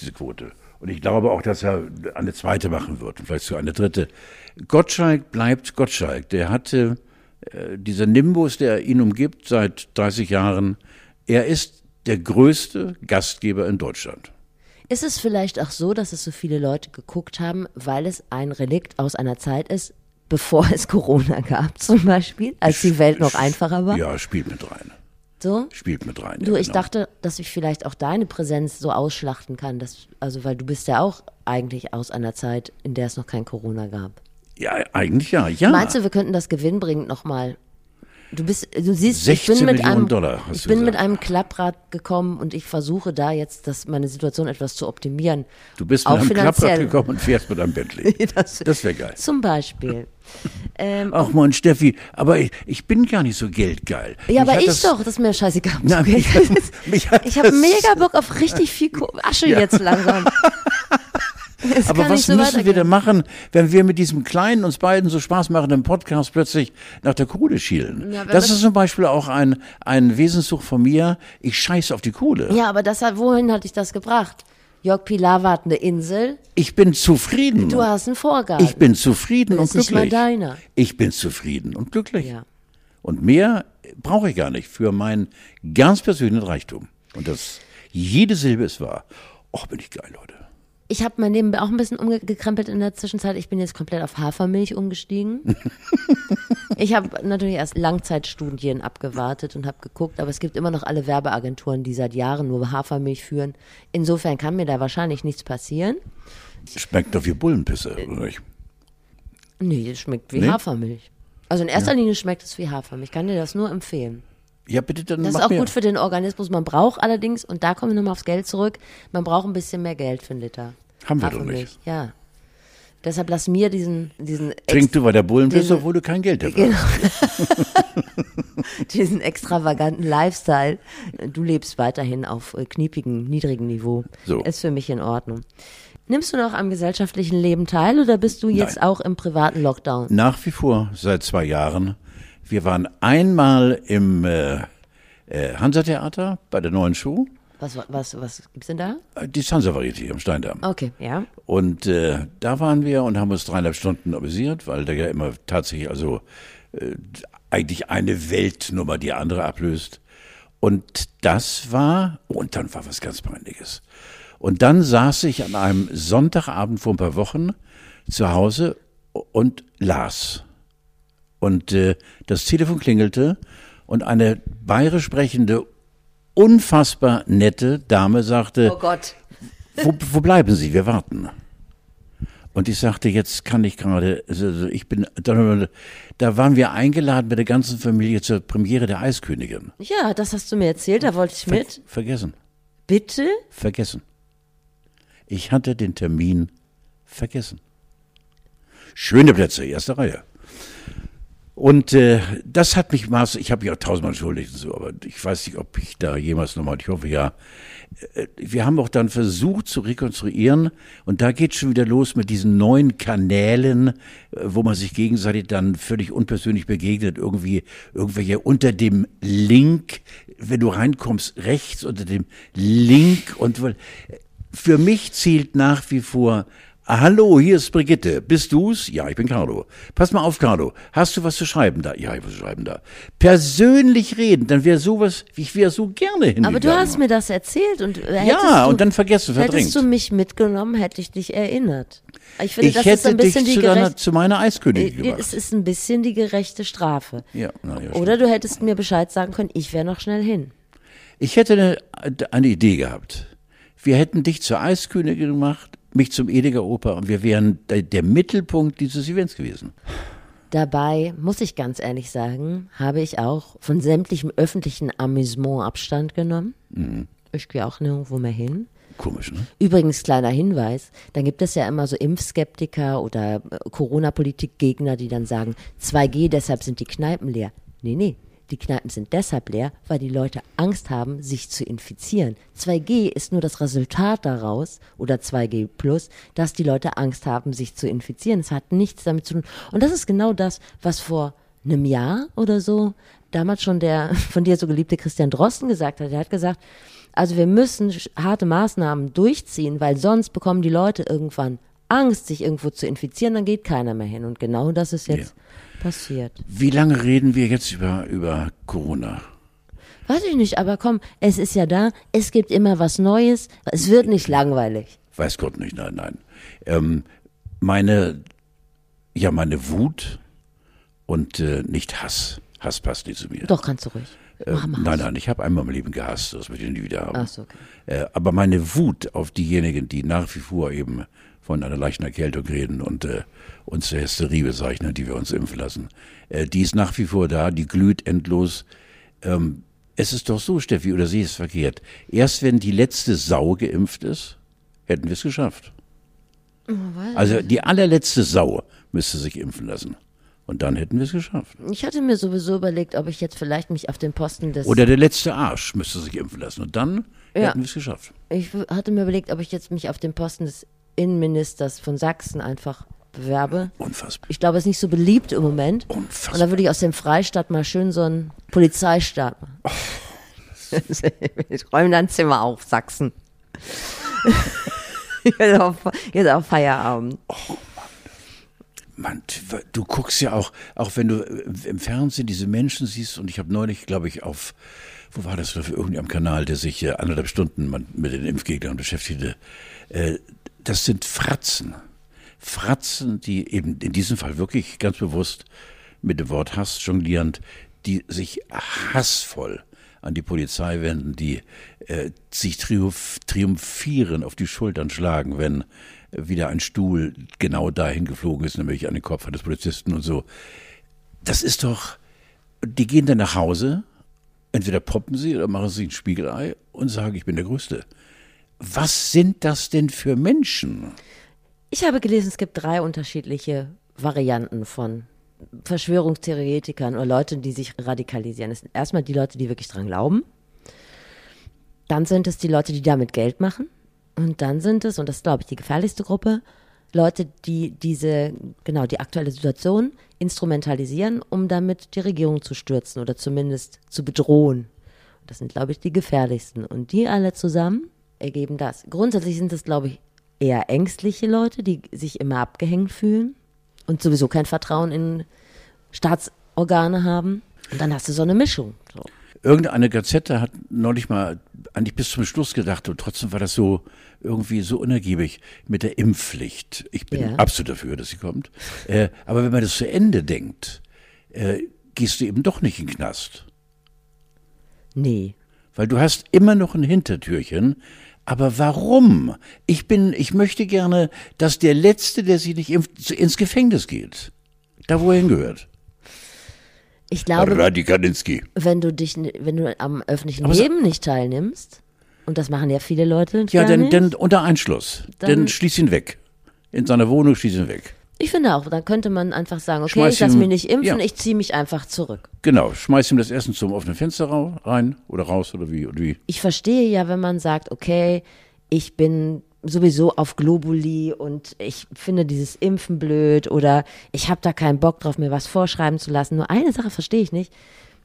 Speaker 1: diese Quote. Und ich glaube auch, dass er eine zweite machen wird und vielleicht sogar eine dritte. Gottschalk bleibt Gottschalk. Der hatte äh, dieser Nimbus, der ihn umgibt seit 30 Jahren. Er ist der größte Gastgeber in Deutschland.
Speaker 2: Ist es vielleicht auch so, dass es so viele Leute geguckt haben, weil es ein Relikt aus einer Zeit ist, bevor <laughs> es Corona gab, zum Beispiel, als die Welt noch einfacher war?
Speaker 1: Ja, spielt mit rein.
Speaker 2: So?
Speaker 1: Spielt mit rein.
Speaker 2: Du,
Speaker 1: ja,
Speaker 2: ich
Speaker 1: genau.
Speaker 2: dachte, dass ich vielleicht auch deine Präsenz so ausschlachten kann, dass, also weil du bist ja auch eigentlich aus einer Zeit, in der es noch kein Corona gab.
Speaker 1: Ja, eigentlich ja. ja.
Speaker 2: Meinst du, wir könnten das gewinnbringend nochmal Du bist, du siehst, ich
Speaker 1: 16
Speaker 2: bin mit
Speaker 1: Millionen
Speaker 2: einem,
Speaker 1: Dollar,
Speaker 2: ich bin mit einem Klapprad gekommen und ich versuche da jetzt, das, meine Situation etwas zu optimieren.
Speaker 1: Du bist
Speaker 2: Auch
Speaker 1: mit einem Klapprad gekommen und fährst mit einem Bentley. <laughs>
Speaker 2: Das,
Speaker 1: Das wäre geil.
Speaker 2: Zum Beispiel. <laughs> Ähm,
Speaker 1: Ach man, Steffi, aber ich, ich bin gar nicht so geldgeil.
Speaker 2: ja,
Speaker 1: Mich
Speaker 2: aber
Speaker 1: hat
Speaker 2: ich
Speaker 1: das-
Speaker 2: doch, das ist mir scheißegal.
Speaker 1: Na, mich, <laughs> mich hat
Speaker 2: Ich habe mega Bock auf richtig viel Asche jetzt langsam. <laughs> Es
Speaker 1: Aber was
Speaker 2: so
Speaker 1: müssen wir denn machen, wenn wir mit diesem kleinen, uns beiden so Spaß machenden Podcast plötzlich nach der Kohle schielen?
Speaker 2: Ja,
Speaker 1: das
Speaker 2: wir-
Speaker 1: ist zum Beispiel auch ein, ein Wesenszug von mir. Ich scheiße auf die Kohle.
Speaker 2: Ja, aber das wohin hat dich das gebracht? Jörg Pilawa hat eine Insel,
Speaker 1: Ich bin zufrieden.
Speaker 2: du hast einen Vorgarten.
Speaker 1: ich bin zufrieden und
Speaker 2: ist nicht
Speaker 1: glücklich.
Speaker 2: mal deiner.
Speaker 1: Ich bin zufrieden und glücklich.
Speaker 2: Ja.
Speaker 1: Und mehr brauche ich gar nicht für meinen ganz persönlichen Reichtum. Und das, jede Silbe ist wahr. Och, bin ich geil, Leute.
Speaker 2: Ich habe mein Leben auch ein bisschen umgekrempelt in der Zwischenzeit. Ich bin jetzt komplett auf Hafermilch umgestiegen. ich habe natürlich erst Langzeitstudien abgewartet und habe geguckt, aber es gibt immer noch alle Werbeagenturen, die seit Jahren nur Hafermilch führen. Insofern kann mir da wahrscheinlich nichts passieren.
Speaker 1: Schmeckt doch wie Bullenpisse,
Speaker 2: Äh,
Speaker 1: oder nicht?
Speaker 2: Nee, das schmeckt wie
Speaker 1: Nee?
Speaker 2: Hafermilch. Also in erster Linie schmeckt es wie Hafermilch. Ich kann dir das nur empfehlen.
Speaker 1: Ja, bitte, dann
Speaker 2: Das ist auch
Speaker 1: mir.
Speaker 2: gut für den Organismus. Man braucht allerdings, und da kommen wir nochmal aufs Geld zurück, man braucht ein bisschen mehr Geld für einen Liter.
Speaker 1: Haben wir doch nicht.
Speaker 2: Ja. Deshalb lass mir diesen, diesen,
Speaker 1: Trink du bei der Bullenpisse,
Speaker 2: Diese-
Speaker 1: obwohl du kein Geld dafür
Speaker 2: Genau.
Speaker 1: hast. <laughs>
Speaker 2: diesen extravaganten Lifestyle. Du lebst weiterhin auf äh, kniepigem, niedrigem Niveau.
Speaker 1: So.
Speaker 2: Ist für mich in Ordnung. Nimmst du noch am gesellschaftlichen Leben teil oder bist du jetzt
Speaker 1: Nein.
Speaker 2: auch im privaten Lockdown?
Speaker 1: Nach wie vor, seit zwei Jahren. Wir waren einmal im äh, äh, Hansa-Theater bei der neuen Show.
Speaker 2: Was, was, was gibt's denn da?
Speaker 1: Äh, Die Hansa-Varieté am Steindamm.
Speaker 2: Okay, ja.
Speaker 1: Und äh, da waren wir und haben uns dreieinhalb Stunden amüsiert, weil da ja immer tatsächlich also äh, eigentlich eine Weltnummer die andere ablöst. Und das war, und dann war was ganz Peinliches. Und dann saß ich an einem Sonntagabend vor ein paar Wochen zu Hause und las. Und äh, das Telefon klingelte und eine bayerisch sprechende, unfassbar nette Dame sagte,
Speaker 2: Oh Gott.
Speaker 1: wo, wo bleiben Sie? Wir warten. Und ich sagte, jetzt kann ich gerade, also ich bin, da, da waren wir eingeladen mit der ganzen Familie zur Premiere der Eiskönigin.
Speaker 2: Ja, das hast du mir erzählt, da wollte ich
Speaker 1: Ver
Speaker 2: mit.
Speaker 1: Vergessen,
Speaker 2: Bitte?
Speaker 1: vergessen. Ich hatte den Termin vergessen. Schöne Plätze, erste Reihe. Und äh, das hat mich maß, ich habe mich auch tausendmal entschuldigt und so, aber ich weiß nicht, ob ich da jemals nochmal, ich hoffe ja. Äh, Wir haben auch dann versucht zu rekonstruieren und da geht schon wieder los mit diesen neuen Kanälen, äh, wo man sich gegenseitig dann völlig unpersönlich begegnet, irgendwie irgendwelche unter dem Link, wenn du reinkommst, rechts unter dem Link und für mich zählt nach wie vor Hallo, hier ist Brigitte. Bist du's? Ja, ich bin Carlo. Pass mal auf, Carlo. Hast du was zu schreiben da? Ja, ich was zu schreiben da. Persönlich reden, dann wäre sowas, ich wäre so gerne hingegangen.
Speaker 2: Aber du hast mir das erzählt und äh, hättest
Speaker 1: Ja,
Speaker 2: du,
Speaker 1: und dann vergessen, verdrängt.
Speaker 2: Hättest du mich mitgenommen, hätte ich dich erinnert. Ich finde,
Speaker 1: ich
Speaker 2: das
Speaker 1: hätte
Speaker 2: ist ein
Speaker 1: dich
Speaker 2: bisschen die
Speaker 1: zu, deiner, zu meiner Eiskönigin
Speaker 2: äh,
Speaker 1: gemacht.
Speaker 2: es ist ein bisschen die gerechte Strafe.
Speaker 1: ja, na, ja,
Speaker 2: Oder du hättest mir Bescheid sagen können, ich wäre noch schnell hin.
Speaker 1: Ich hätte eine, eine Idee gehabt. Wir hätten dich zur Eiskönigin gemacht, mich zum Ediger Oper und wir wären der, Mittelpunkt dieses Events gewesen.
Speaker 2: Dabei, muss ich ganz ehrlich sagen, habe ich auch von sämtlichem öffentlichen Amüsement Abstand genommen.
Speaker 1: Mhm.
Speaker 2: Ich gehe auch nirgendwo mehr hin.
Speaker 1: Komisch, ne?
Speaker 2: Übrigens, kleiner Hinweis, dann gibt es ja immer so Impfskeptiker oder äh, Corona-Politik-Gegner, die dann sagen, 2G, deshalb sind die Kneipen leer. Nee, nee, die Kneipen sind deshalb leer, weil die Leute Angst haben, sich zu infizieren. 2G ist nur das Resultat daraus, oder 2G plus, dass die Leute Angst haben, sich zu infizieren. Es hat nichts damit zu tun. Und das ist genau das, was vor einem Jahr oder so damals schon der <laughs> von dir so geliebte Christian Drosten gesagt hat. Er hat gesagt, also wir müssen harte Maßnahmen durchziehen, weil sonst bekommen die Leute irgendwann Angst, sich irgendwo zu infizieren, dann geht keiner mehr hin. Und genau das ist jetzt passiert.
Speaker 1: Wie lange reden wir jetzt über, über Corona?
Speaker 2: Weiß ich nicht, aber komm, es ist ja da, es gibt immer was Neues, es wird nicht langweilig.
Speaker 1: Weiß Gott nicht, nein, nein. Ähm, meine, ja, meine Wut und äh, nicht Hass. Hass passt nicht zu mir.
Speaker 2: Doch, kannst du ruhig.
Speaker 1: Äh, nein, nein, ich habe einmal im Leben gehasst, das möchte ich nie wieder haben.
Speaker 2: So, okay.
Speaker 1: äh, aber meine Wut auf diejenigen, die nach wie vor eben von einer leichten Erkältung reden und äh, uns der Hysterie bezeichnen, die wir uns impfen lassen. Äh, die ist nach wie vor da, die glüht endlos. Ähm, es ist doch so, Steffi, oder sie ist verkehrt. Erst wenn die letzte Sau geimpft ist, hätten wir es geschafft.
Speaker 2: Oh,
Speaker 1: Also die allerletzte Sau müsste sich impfen lassen. Und dann hätten wir es geschafft.
Speaker 2: Ich hatte mir sowieso überlegt, ob ich jetzt vielleicht mich auf den Posten des.
Speaker 1: Oder der letzte Arsch müsste sich impfen lassen. Und dann
Speaker 2: Ja.
Speaker 1: hätten wir es geschafft.
Speaker 2: ich hatte mir überlegt, ob ich jetzt mich auf den Posten des Innenministers von Sachsen einfach bewerbe.
Speaker 1: Unfassbar.
Speaker 2: Ich glaube, es ist nicht so beliebt im Moment. Und
Speaker 1: Unfassbar.
Speaker 2: dann würde ich aus dem Freistaat mal schön so einen Polizeistaat machen. <laughs> ich räume dein Zimmer auf, Sachsen. <laughs> jetzt, auf, jetzt auf Feierabend.
Speaker 1: Mann, du guckst ja auch, auch wenn du äh, im Fernsehen diese Menschen siehst, und ich habe neulich, glaube ich, auf, wo war das, auf irgendeinem Kanal, der sich äh, anderthalb Stunden mit den Impfgegnern beschäftigte, äh, das sind Fratzen. Fratzen, die eben in diesem Fall wirklich ganz bewusst mit dem Wort Hass jonglierend, die sich hassvoll an die Polizei wenden, die äh, sich triumph, triumphieren auf die Schultern schlagen, wenn wieder ein Stuhl genau dahin geflogen ist, nämlich an den Kopf eines Polizisten und so. Das ist doch, die gehen dann nach Hause, entweder poppen sie oder machen sie ein Spiegelei und sagen, ich bin der Größte. Was sind das denn für Menschen?
Speaker 2: Ich habe gelesen, es gibt drei unterschiedliche Varianten von Verschwörungstheoretikern oder Leuten, die sich radikalisieren. Es sind erstmal die Leute, die wirklich dran glauben. Dann sind es die Leute, die damit Geld machen. Und dann sind es, und das ist, glaube ich, die gefährlichste Gruppe, Leute, die diese, genau, die aktuelle Situation instrumentalisieren, um damit die Regierung zu stürzen oder zumindest zu bedrohen. Das sind, glaube ich, die gefährlichsten. Und die alle zusammen ergeben das. Grundsätzlich sind es, glaube ich, eher ängstliche Leute, die sich immer abgehängt fühlen und sowieso kein Vertrauen in Staatsorgane haben. Und dann hast du so eine Mischung. So.
Speaker 1: Irgendeine Gazette hat neulich mal eigentlich bis zum Schluss gedacht und trotzdem war das so irgendwie so unergiebig mit der Impfpflicht. Ich bin
Speaker 2: Ja.
Speaker 1: absolut dafür, dass sie kommt. Äh, aber wenn man das zu Ende denkt, äh, gehst du eben doch nicht in den Knast.
Speaker 2: Nee.
Speaker 1: Weil du hast immer noch ein Hintertürchen. Aber warum? Ich bin, ich möchte gerne, dass der Letzte, der sich nicht impft, ins Gefängnis geht. Da, wo er hingehört.
Speaker 2: Ich glaube, wenn du dich, n- wenn du am öffentlichen
Speaker 1: Aber so-
Speaker 2: Leben nicht teilnimmst, und das machen ja viele Leute
Speaker 1: Ja, dann, dann unter Einschluss. Dann,
Speaker 2: Dann-
Speaker 1: schließ ihn weg. In seiner Wohnung schließ ihn weg.
Speaker 2: Ich finde auch, dann könnte man einfach sagen, okay,
Speaker 1: Schmeiß
Speaker 2: ich lasse mich nicht impfen,
Speaker 1: ja.
Speaker 2: ich ziehe mich einfach zurück.
Speaker 1: Genau, schmeiß ihm das Essen zum offenen Fenster rein oder raus oder wie, oder wie.
Speaker 2: Ich verstehe ja, wenn man sagt, okay, ich bin sowieso auf Globuli und ich finde dieses Impfen blöd oder ich habe da keinen Bock drauf, mir was vorschreiben zu lassen. Nur eine Sache verstehe ich nicht,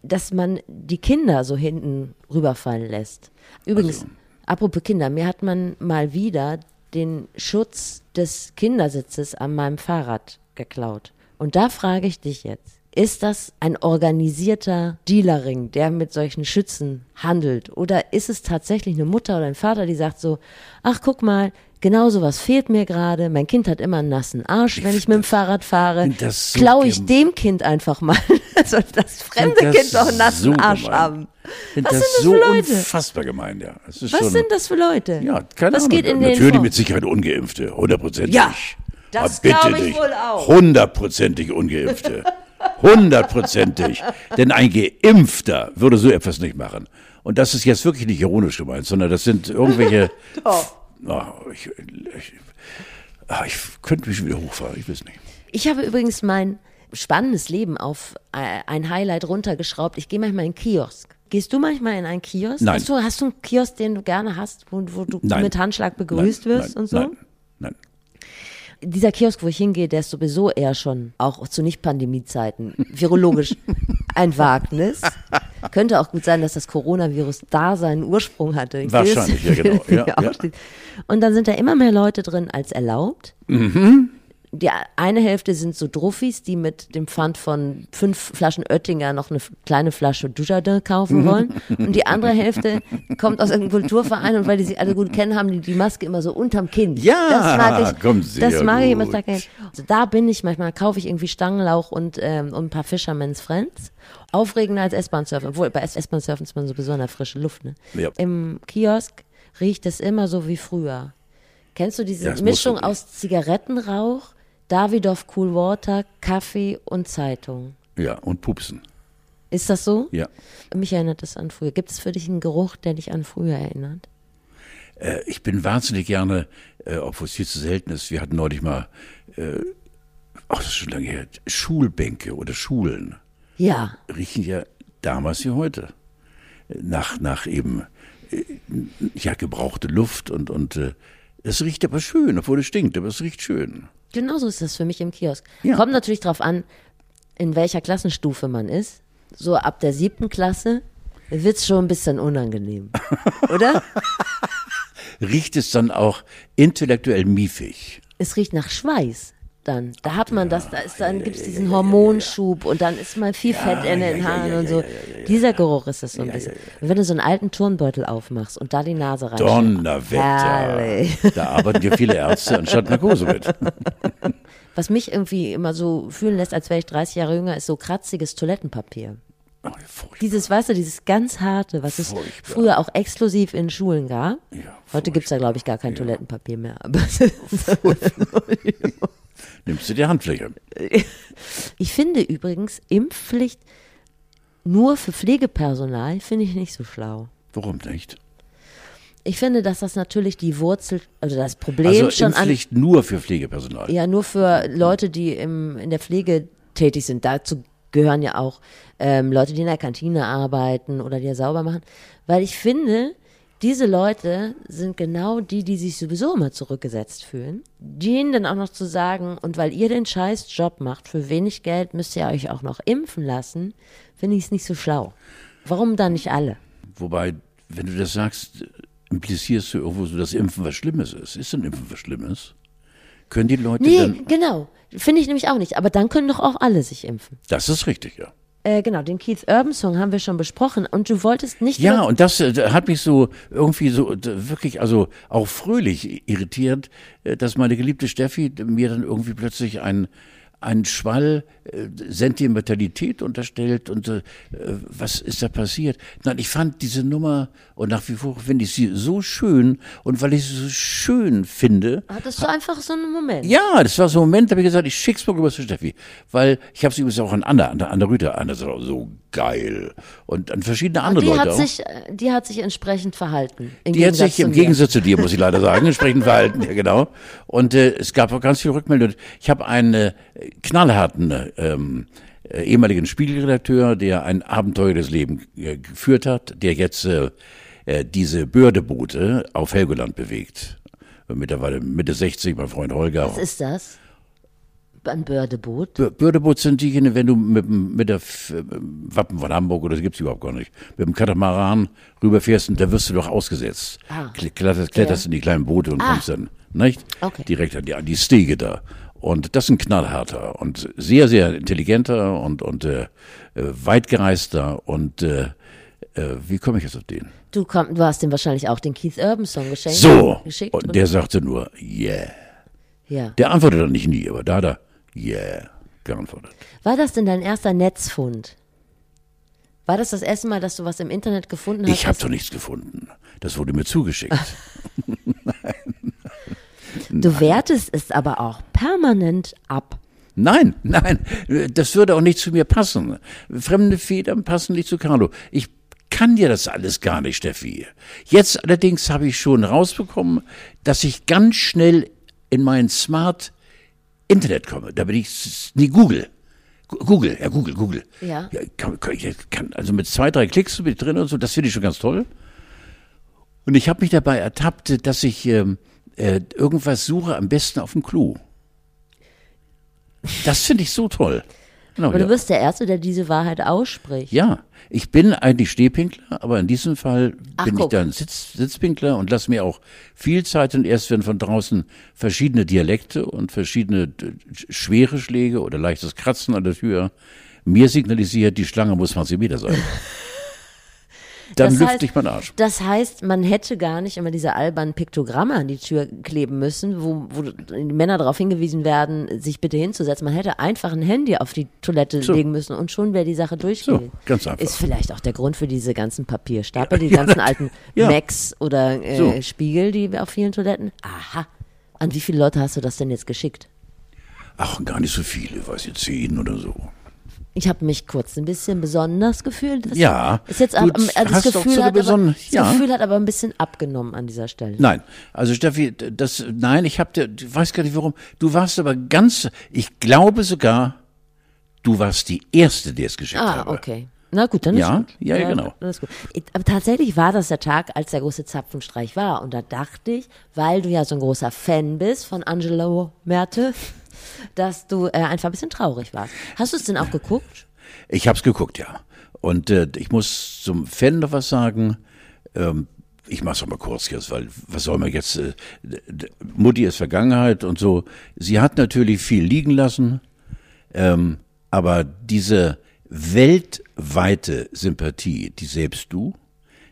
Speaker 2: dass man die Kinder so hinten rüberfallen lässt. Übrigens,
Speaker 1: Also-
Speaker 2: apropos Kinder, mir hat man mal wieder den Schutz des Kindersitzes an meinem Fahrrad geklaut. Und da frage ich dich jetzt, ist das ein organisierter Dealerring, der mit solchen Schützen handelt? Oder ist es tatsächlich eine Mutter oder ein Vater, die sagt so, ach guck mal, genau sowas fehlt mir gerade, mein Kind hat immer einen nassen Arsch, wenn ich mit dem Fahrrad fahre,
Speaker 1: find das so
Speaker 2: klaue ich dem Kind einfach mal, <laughs> soll das fremde
Speaker 1: das
Speaker 2: Kind doch einen nassen
Speaker 1: so
Speaker 2: Arsch
Speaker 1: gemein.
Speaker 2: haben.
Speaker 1: Ich finde
Speaker 2: Was
Speaker 1: das
Speaker 2: sind das
Speaker 1: so
Speaker 2: für Leute?
Speaker 1: unfassbar gemein, ja.
Speaker 2: Was
Speaker 1: schon,
Speaker 2: sind das für Leute?
Speaker 1: Ja, keine
Speaker 2: Was
Speaker 1: Ahnung.
Speaker 2: geht in
Speaker 1: Natürlich
Speaker 2: vor?
Speaker 1: mit Sicherheit Ungeimpfte, hundertprozentig.
Speaker 2: Ja, das
Speaker 1: Aber bitte
Speaker 2: glaub ich
Speaker 1: dich.
Speaker 2: wohl auch.
Speaker 1: Hundertprozentig Ungeimpfte. <laughs> Hundertprozentig. Denn ein Geimpfter würde so etwas nicht machen. Und das ist jetzt wirklich nicht ironisch gemeint, sondern das sind irgendwelche. <laughs>
Speaker 2: Doch.
Speaker 1: Ah, ich, ich, ah, ich könnte mich wieder hochfahren, ich weiß nicht.
Speaker 2: Ich habe übrigens mein spannendes Leben auf äh, ein Highlight runtergeschraubt. Ich gehe manchmal in einen Kiosk. Gehst du manchmal in einen Kiosk?
Speaker 1: Nein.
Speaker 2: Hast du, hast du einen Kiosk, den du gerne hast, wo, wo du
Speaker 1: Nein.
Speaker 2: mit Handschlag begrüßt
Speaker 1: nein,
Speaker 2: wirst
Speaker 1: nein,
Speaker 2: und so?
Speaker 1: Nein.
Speaker 2: Dieser Kiosk, wo ich hingehe, der ist sowieso eher schon, auch zu Nicht-Pandemie-Zeiten, virologisch <laughs> ein Wagnis. Könnte auch gut sein, dass das Coronavirus da seinen Ursprung hatte. Ich
Speaker 1: Wahrscheinlich, ja, genau. <laughs> Ja, ja.
Speaker 2: Und dann sind da immer mehr Leute drin als erlaubt.
Speaker 1: Mhm.
Speaker 2: Die eine Hälfte sind so Druffis, die mit dem Pfand von fünf Flaschen Oettinger noch eine kleine Flasche Dujardin kaufen <laughs> wollen. Und die andere Hälfte kommt aus einem Kulturverein und weil die sich alle gut kennen, haben die die Maske immer so unterm Kinn.
Speaker 1: Ja,
Speaker 2: das mag ich.
Speaker 1: kommt sehr
Speaker 2: das mag ich immer
Speaker 1: gut.
Speaker 2: sehr gerne. Also da bin ich manchmal, kaufe ich irgendwie Stangenlauch und, ähm, und ein paar Fisherman's Friends. Aufregender als S-Bahn-Surfen. Obwohl, bei S-Bahn-Surfen ist man sowieso in der frischen Luft. Ne?
Speaker 1: Ja.
Speaker 2: Im Kiosk riecht es immer so wie früher. Kennst du diese
Speaker 1: musst
Speaker 2: Mischung aus Zigarettenrauch, Davidoff Cool Water, Kaffee und Zeitung?
Speaker 1: Ja, und Pupsen.
Speaker 2: Ist das so?
Speaker 1: Ja.
Speaker 2: Mich erinnert das an früher. Gibt es für dich einen Geruch, der dich an früher erinnert?
Speaker 1: Äh, ich bin wahnsinnig gerne, äh, obwohl es viel zu selten ist, wir hatten neulich mal, äh, ach, das ist schon lange her, Schulbänke oder Schulen
Speaker 2: Ja.
Speaker 1: riechen ja damals wie heute nach, nach eben äh, ja, gebrauchte Luft und, und äh, es riecht aber schön, obwohl es stinkt, aber es riecht schön.
Speaker 2: Genauso ist das für mich im Kiosk.
Speaker 1: Ja.
Speaker 2: Kommt natürlich drauf an, in welcher Klassenstufe man ist. So ab der siebten Klasse wird's schon ein bisschen unangenehm. <laughs> Oder?
Speaker 1: Riecht es dann auch intellektuell miefig?
Speaker 2: Es riecht nach Schweiß. Dann, da hat man das, da ist dann gibt's diesen Hormonschub und dann ist mal viel Fett in den Haaren und so. Dieser Geruch ist das so ein bisschen. Und wenn du so einen alten Turnbeutel aufmachst und da die Nase rein.
Speaker 1: Donnerwetter. Da arbeiten ja viele Ärzte anstatt Narkose mit. <laughs>
Speaker 2: Was mich irgendwie immer so fühlen lässt, als wäre ich 30 Jahre jünger, ist so kratziges Toilettenpapier.
Speaker 1: Oh.
Speaker 2: Dieses, weißt du, dieses ganz harte, was es
Speaker 1: Furchtbar.
Speaker 2: früher auch exklusiv in Schulen gab.
Speaker 1: Ja,
Speaker 2: Heute gibt's da, glaube ich, gar kein Toilettenpapier mehr. <laughs>
Speaker 1: Nimmst du die Handfläche? <laughs>
Speaker 2: ich finde übrigens, Impfpflicht nur für Pflegepersonal finde ich nicht so schlau.
Speaker 1: Warum nicht?
Speaker 2: Ich finde, dass das natürlich die Wurzel, also das Problem
Speaker 1: Also
Speaker 2: schon an,
Speaker 1: Impfpflicht nur für Pflegepersonal.
Speaker 2: ja, nur für Leute, die im, in der Pflege tätig sind. Dazu gehören ja auch ähm, Leute, die in der Kantine arbeiten oder die ja sauber machen. Weil ich finde, diese Leute sind genau die, die sich sowieso immer zurückgesetzt fühlen. Denen dann auch noch zu sagen, und weil ihr den scheiß Job macht, für wenig Geld müsst ihr euch auch noch impfen lassen, finde ich es nicht so schlau. Warum dann nicht alle?
Speaker 1: Wobei, wenn du das sagst, implizierst du irgendwo so, dass Impfen was Schlimmes ist. Ist denn Impfen was Schlimmes? Können die Leute
Speaker 2: Nee,
Speaker 1: dann.
Speaker 2: genau. Finde ich nämlich auch nicht. Aber dann können doch auch alle sich impfen.
Speaker 1: Das ist richtig, ja.
Speaker 2: Äh, genau, den Keith Urban Song haben wir schon besprochen. Und du wolltest nicht
Speaker 1: Ja, und das äh, hat mich so irgendwie so wirklich, also auch fröhlich irritiert, äh, dass meine geliebte Steffi mir dann irgendwie plötzlich ein ein Schwall äh, Sentimentalität unterstellt und äh, was ist da passiert? Nein, ich fand diese Nummer und nach wie vor finde ich sie so schön und weil ich sie so schön finde,
Speaker 2: hattest du einfach so einen Moment.
Speaker 1: ja, das war so ein Moment, da habe ich gesagt, ich schick's mal rüber zu Steffi. Weil ich habe sie übrigens auch an Anna, an der, an der Rüter, Anna sagt auch so geil. Und an verschiedene andere
Speaker 2: die
Speaker 1: Leute
Speaker 2: hat
Speaker 1: auch.
Speaker 2: sich, äh, die hat sich entsprechend verhalten.
Speaker 1: Die hat
Speaker 2: Gegensatz
Speaker 1: sich im. Gegensatz zu dir, muss ich leider sagen, <laughs> entsprechend verhalten, ja genau. Und äh, es gab auch ganz viele Rückmeldungen. Ich habe einen äh, knallharten ähm, äh, ehemaligen Spiegelredakteur, der ein abenteuerliches Leben äh, geführt hat, der jetzt äh, äh, diese Bördeboote auf Helgoland bewegt. Mittlerweile Mitte 60, mein Freund Holger.
Speaker 2: Was ist das? Ein Bördeboot?
Speaker 1: Bö- Bördeboot sind diejenigen, wenn du mit, dem- mit der äh, Wappen von Hamburg, oder das gibt's überhaupt gar nicht, mit dem Katamaran rüberfährst und da wirst du doch ausgesetzt.
Speaker 2: Ah.
Speaker 1: Kle- Kletterst, kletterst
Speaker 2: Ja.
Speaker 1: in die kleinen Boote und
Speaker 2: Ah.
Speaker 1: kommst dann, nicht?
Speaker 2: Okay.
Speaker 1: Direkt an die, an die Stege da. Und das ist ein knallharter und sehr, sehr intelligenter und, und äh, weitgereister und äh, äh, wie komme ich jetzt auf den?
Speaker 2: Du, komm, du hast ihm wahrscheinlich auch den Keith Urban Song geschenkt.
Speaker 1: So!
Speaker 2: Geschickt
Speaker 1: Und der sagte nur, yeah.
Speaker 2: ja.
Speaker 1: Der antwortet dann nicht nie, aber da hat er, yeah, geantwortet.
Speaker 2: War das denn dein erster Netzfund? War das das erste Mal, dass du was im Internet gefunden hast?
Speaker 1: Ich habe doch nichts gefunden. Das wurde mir zugeschickt. <laughs>
Speaker 2: Du wertest es aber auch permanent ab.
Speaker 1: Nein, nein, das würde auch nicht zu mir passen. Fremde Federn passen nicht zu Carlo. Ich kann dir das alles gar nicht, Steffi. Jetzt allerdings habe ich schon rausbekommen, dass ich ganz schnell in mein Smart Internet komme. Da bin ich nie Google. Google, ja, Google, Google.
Speaker 2: Ja.
Speaker 1: kann, kann, kann, also mit zwei, drei Klicks bin ich drin und so, das finde ich schon ganz toll. Und ich habe mich dabei ertappt, dass ich ähm, äh, irgendwas suche, am besten auf dem Klo. Das finde ich so toll. Genau,
Speaker 2: Aber
Speaker 1: ja.
Speaker 2: du bist der Erste, der diese Wahrheit ausspricht.
Speaker 1: ja, ich bin eigentlich Stehpinkler, aber in diesem Fall
Speaker 2: Ach,
Speaker 1: bin ich
Speaker 2: guck.
Speaker 1: dann Sitz, Sitzpinkler und lass mir auch viel Zeit und erst wenn von draußen verschiedene Dialekte und verschiedene schwere Schläge oder leichtes Kratzen an der Tür mir signalisiert, die Schlange muss 20 Meter sein. <laughs> Dann
Speaker 2: Das
Speaker 1: lüfte
Speaker 2: heißt-
Speaker 1: ich meinen Arsch.
Speaker 2: Das heißt, man hätte gar nicht immer diese albernen Piktogramme an die Tür kleben müssen, wo, wo die Männer darauf hingewiesen werden, sich bitte hinzusetzen. Man hätte einfach ein Handy auf die Toilette
Speaker 1: So.
Speaker 2: legen müssen und schon wäre die Sache durchgegangen.
Speaker 1: So, ganz einfach.
Speaker 2: Ist vielleicht auch der Grund für diese ganzen Papierstapel, die <laughs> ganzen alten
Speaker 1: ja.
Speaker 2: Macs oder äh,
Speaker 1: So.
Speaker 2: Spiegel, die auf vielen Toiletten. Aha. An wie viele Leute hast du das denn jetzt geschickt?
Speaker 1: Ach, gar nicht so viele, weiß ich, zehn oder so.
Speaker 2: Ich habe mich kurz ein bisschen besonders gefühlt. Das
Speaker 1: Ja,
Speaker 2: Ist jetzt aber, also das,
Speaker 1: hast
Speaker 2: Gefühl
Speaker 1: so
Speaker 2: hat aber, das
Speaker 1: ja.
Speaker 2: Gefühl hat aber ein bisschen abgenommen an dieser Stelle.
Speaker 1: Nein, also Steffi, das, nein, ich hab dir, ich weiß gar nicht warum. Du warst aber ganz, ich glaube sogar, du warst die Erste, die es geschickt
Speaker 2: Ah,
Speaker 1: habe.
Speaker 2: okay. Na gut, dann ist
Speaker 1: Ja,
Speaker 2: gut.
Speaker 1: ja, ja, genau.
Speaker 2: Ist. Aber tatsächlich war das der Tag, als der große Zapfenstreich war. Und da dachte ich, weil du ja so ein großer Fan bist von Angelo Merte, dass du äh, einfach ein bisschen traurig warst. Hast du es denn auch geguckt?
Speaker 1: Ich hab's geguckt, ja. Und äh, ich muss zum Fan noch was sagen. Ähm, ich mach's noch mal kurz jetzt, weil was soll man jetzt? Äh, Mutti ist Vergangenheit und so. Sie hat natürlich viel liegen lassen, ähm, aber diese weltweite Sympathie, die selbst du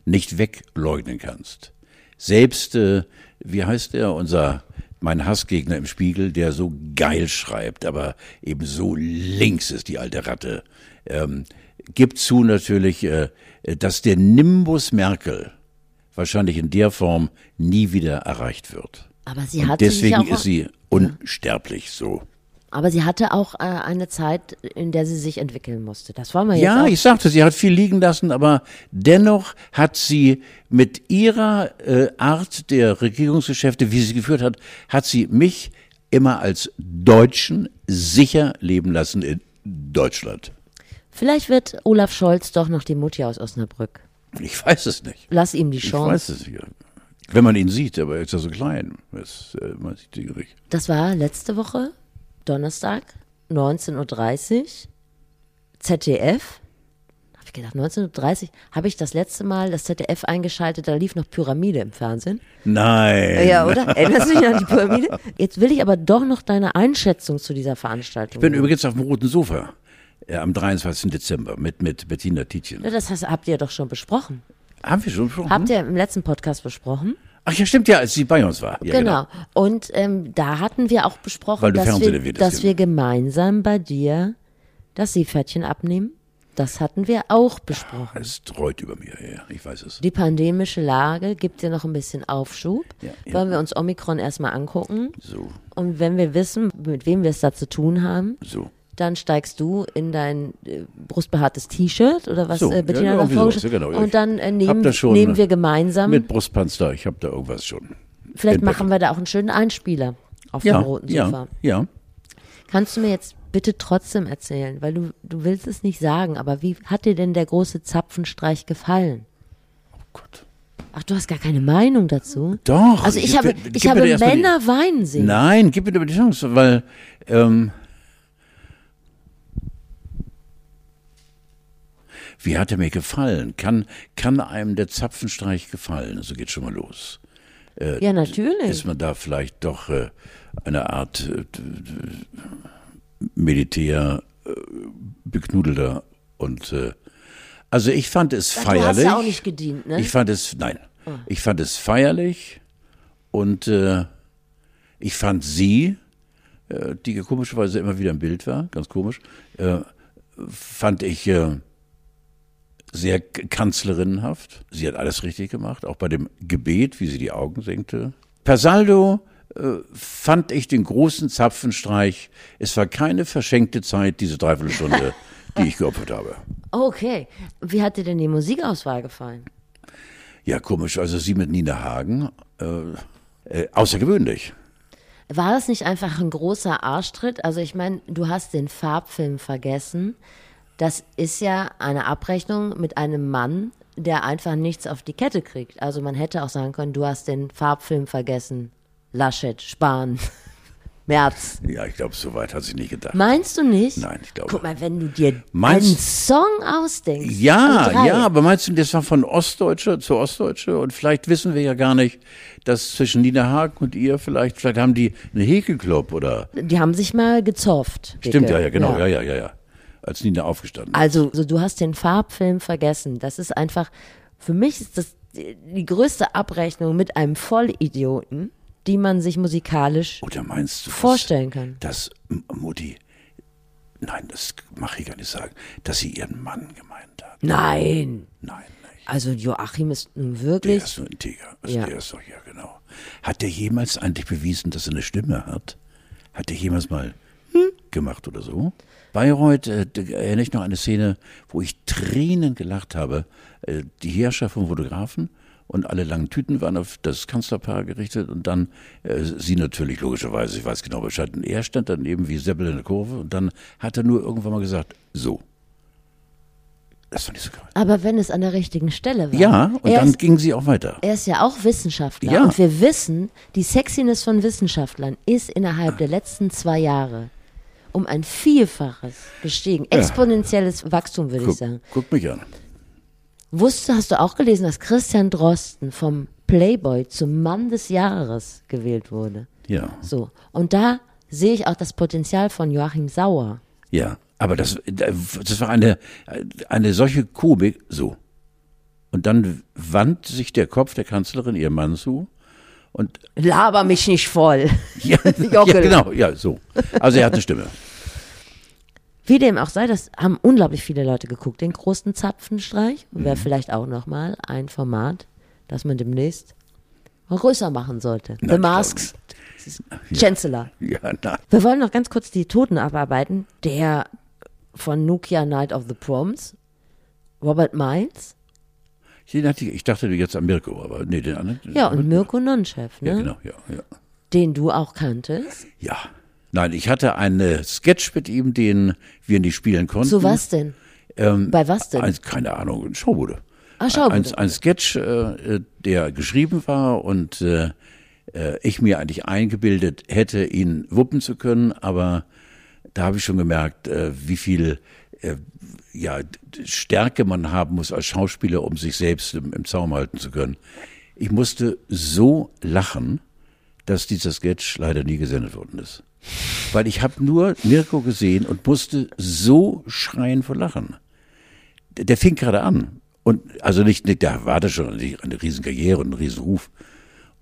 Speaker 1: nicht wegleugnen kannst. Selbst, äh, wie heißt der, unser, mein Hassgegner im Spiegel, der so geil schreibt, aber eben so links ist, die alte Ratte, ähm, gibt zu natürlich, äh, dass der Nimbus Merkel wahrscheinlich in der Form nie wieder erreicht wird.
Speaker 2: Aber sie
Speaker 1: Und
Speaker 2: sich
Speaker 1: deswegen
Speaker 2: auch,
Speaker 1: ist sie unsterblich so.
Speaker 2: Aber sie hatte auch äh, eine Zeit, in der sie sich entwickeln musste. Das wollen wir jetzt
Speaker 1: Ja,
Speaker 2: auch.
Speaker 1: ich sagte, sie hat viel liegen lassen, aber dennoch hat sie mit ihrer äh, Art der Regierungsgeschäfte, wie sie geführt hat, hat sie mich immer als Deutschen sicher leben lassen in Deutschland.
Speaker 2: Vielleicht wird Olaf Scholz doch noch die Mutti aus Osnabrück.
Speaker 1: Ich weiß es nicht.
Speaker 2: Lass ihm die
Speaker 1: Ich
Speaker 2: Chance.
Speaker 1: weiß es nicht. Wenn man ihn sieht, aber er ist ja so klein. Das, äh, man sieht ihn nicht.
Speaker 2: Das war letzte Woche, Donnerstag, 19.30 Uhr, ZDF. Habe ich gedacht, 19.30 Uhr habe ich das letzte Mal das ZDF eingeschaltet, da lief noch Pyramide im Fernsehen.
Speaker 1: Nein.
Speaker 2: Ja, oder? Erinnerst du dich an die Pyramide? Jetzt will ich aber doch noch deine Einschätzung zu dieser Veranstaltung.
Speaker 1: Ich bin übrigens auf dem roten Sofa äh, am 23. Dezember mit, mit Bettina Tietjen.
Speaker 2: Ja, das hast, habt ihr doch schon besprochen.
Speaker 1: Haben wir schon besprochen?
Speaker 2: Habt ihr im letzten Podcast besprochen?
Speaker 1: Ach ja, stimmt ja, als sie bei uns war. Ja,
Speaker 2: genau. Und ähm, da hatten wir auch besprochen, dass, wir,
Speaker 1: Fernsehrevier
Speaker 2: dass wir gemeinsam bei dir das Seepferdchen abnehmen. Das hatten wir auch besprochen.
Speaker 1: Es streut über mir, ja, ich weiß es.
Speaker 2: Die pandemische Lage gibt dir noch ein bisschen Aufschub.
Speaker 1: Ja, ja.
Speaker 2: Wollen wir uns Omikron erstmal angucken?
Speaker 1: So,
Speaker 2: Und wenn wir wissen, mit wem wir es da zu tun haben,
Speaker 1: so.
Speaker 2: Dann steigst du in dein äh, brustbehaartes T-Shirt oder was
Speaker 1: So,
Speaker 2: äh, Bettina
Speaker 1: ja, irgendwie
Speaker 2: vorgestellt
Speaker 1: ja, genau.
Speaker 2: Und dann äh, nehmen, nehmen wir gemeinsam.
Speaker 1: Mit Brustpanzer, ich habe da irgendwas schon.
Speaker 2: Vielleicht machen wir da auch einen schönen Einspieler auf
Speaker 1: Ja,
Speaker 2: dem roten Sofa.
Speaker 1: ja, ja.
Speaker 2: Kannst du mir jetzt bitte trotzdem erzählen, weil du, du willst es nicht sagen, aber wie hat dir denn der große Zapfenstreich gefallen?
Speaker 1: Oh Gott.
Speaker 2: Ach, du hast gar keine Meinung dazu?
Speaker 1: Doch.
Speaker 2: Also ich
Speaker 1: gib
Speaker 2: habe, ich habe
Speaker 1: mal die-
Speaker 2: Männer weinen sehen.
Speaker 1: Nein, gib mir doch die Chance, weil ähm, wie hat er mir gefallen? Kann, kann einem der Zapfenstreich gefallen? So geht schon mal los.
Speaker 2: Ja, natürlich.
Speaker 1: Ist man da vielleicht doch äh, eine Art äh, Militär äh, beknudelter und äh, also ich fand es
Speaker 2: Du hast
Speaker 1: feierlich.
Speaker 2: ja auch nicht gedient, ne?
Speaker 1: Ich fand es, nein, ich fand es feierlich und äh, ich fand sie, äh, die komischerweise immer wieder im Bild war, ganz komisch, äh, fand ich äh, sehr kanzlerinnenhaft. Sie hat alles richtig gemacht, auch bei dem Gebet, wie sie die Augen senkte. Per Saldo äh, fand ich den großen Zapfenstreich. Es war keine verschenkte Zeit, diese Dreiviertelstunde, <laughs> die ich geopfert habe.
Speaker 2: Okay. Wie hat dir denn die Musikauswahl gefallen?
Speaker 1: Ja, komisch. Also sie mit Nina Hagen, äh, äh, außergewöhnlich.
Speaker 2: War das nicht einfach ein großer Arschtritt? Also ich meine, du hast den Farbfilm vergessen. Das ist ja eine Abrechnung mit einem Mann, der einfach nichts auf die Kette kriegt. Also man hätte auch sagen können, du hast den Farbfilm vergessen. Laschet, Spahn, <laughs> Merz.
Speaker 1: Ja, ich glaube, so weit hat sie nicht gedacht.
Speaker 2: Meinst du nicht?
Speaker 1: Nein, ich glaube-
Speaker 2: Guck mal, wenn du dir
Speaker 1: Meinst-
Speaker 2: einen Song ausdenkst.
Speaker 1: Ja, ja, aber meinst du, das war von Ostdeutsche zu Ostdeutsche? Und vielleicht wissen wir ja gar nicht, dass zwischen Nina Hagen und ihr vielleicht, vielleicht haben die einen Häkelclub oder.
Speaker 2: Die haben sich mal gezofft.
Speaker 1: Stimmt,
Speaker 2: Dicke.
Speaker 1: ja, ja, genau, ja, ja, ja, ja. Als Nina aufgestanden ist.
Speaker 2: Also, also du hast den Farbfilm vergessen. Das ist einfach, für mich ist das die größte Abrechnung mit einem Vollidioten, die man sich musikalisch
Speaker 1: Oder meinst du, dass-
Speaker 2: vorstellen kann.
Speaker 1: dass Mutti, nein, das mache ich gar nicht sagen, dass sie ihren Mann gemeint hat?
Speaker 2: Nein.
Speaker 1: Nein, nicht.
Speaker 2: Also Joachim ist nun
Speaker 1: Der
Speaker 2: wirklich.
Speaker 1: ist nur integer. Also
Speaker 2: Ja.
Speaker 1: Der ist doch, ja, genau. Hat er jemals eigentlich bewiesen, dass er eine Stimme hat? Hat er jemals mal hm, gemacht oder so? Bayreuth äh, erinnere ich noch an eine Szene, wo ich Tränen gelacht habe. Äh, die Herrschaft vom Fotografen und alle langen Tüten waren auf das Kanzlerpaar gerichtet und dann äh, sie natürlich logischerweise, ich weiß genau Bescheid, und er stand dann eben wie Seppel in der Kurve und dann hat er nur irgendwann mal gesagt, so. Das fand ich so geil.
Speaker 2: Aber wenn es an der richtigen Stelle war.
Speaker 1: Ja, und dann
Speaker 2: ist,
Speaker 1: ging sie auch weiter.
Speaker 2: er ist ja auch Wissenschaftler.
Speaker 1: Ja.
Speaker 2: Und wir wissen, die Sexiness von Wissenschaftlern ist innerhalb der letzten zwei Jahre um ein Vielfaches gestiegen. Exponentielles Wachstum, würde ich sagen.
Speaker 1: guck mich an.
Speaker 2: Wusste, hast du auch gelesen, dass Christian Drosten vom Playboy zum Mann des Jahres gewählt wurde?
Speaker 1: Ja,
Speaker 2: So. Und da sehe ich auch das Potenzial von Joachim Sauer.
Speaker 1: ja. Aber das, das war eine, eine solche Komik, so. Und dann wandte sich der Kopf der Kanzlerin ihrem Mann zu und
Speaker 2: Laber mich nicht voll.
Speaker 1: ja, <laughs> ja, genau, ja, so. Also er hat eine Stimme.
Speaker 2: Wie dem auch sei, das haben unglaublich viele Leute geguckt, den großen Zapfenstreich. Und wäre vielleicht auch nochmal ein Format, das man demnächst mal größer machen sollte. The
Speaker 1: Nein,
Speaker 2: Masks. Chancellor.
Speaker 1: Ja, na,
Speaker 2: Wir wollen noch ganz kurz die Toten abarbeiten. Der von Nokia Night of the Proms, Robert Miles.
Speaker 1: den hatte ich, ich dachte jetzt an Mirko, aber nee, den anderen.
Speaker 2: Ja, und Mirko Nonchev, ne?
Speaker 1: Ja, genau, ja, ja.
Speaker 2: den du auch kanntest.
Speaker 1: Ja. Nein, ich hatte einen Sketch mit ihm, den wir nicht spielen konnten.
Speaker 2: Zu was denn?
Speaker 1: Ähm,
Speaker 2: Bei was denn?
Speaker 1: Ein, keine Ahnung, ein Schaubude.
Speaker 2: Ah, Schaubude.
Speaker 1: Ein, ein Sketch, äh, der geschrieben war und äh, äh, ich mir eigentlich eingebildet hätte, ihn wuppen zu können, aber da habe ich schon gemerkt, äh, wie viel äh, ja, Stärke man haben muss als Schauspieler, um sich selbst im, im Zaum halten zu können. Ich musste so lachen, dass dieser Sketch leider nie gesendet worden ist. Weil ich habe nur Mirko gesehen und musste so schreien vor Lachen. Der, der fing gerade an. Und also nicht, nicht der hatte schon eine, riesen Karriere und einen riesen Ruf.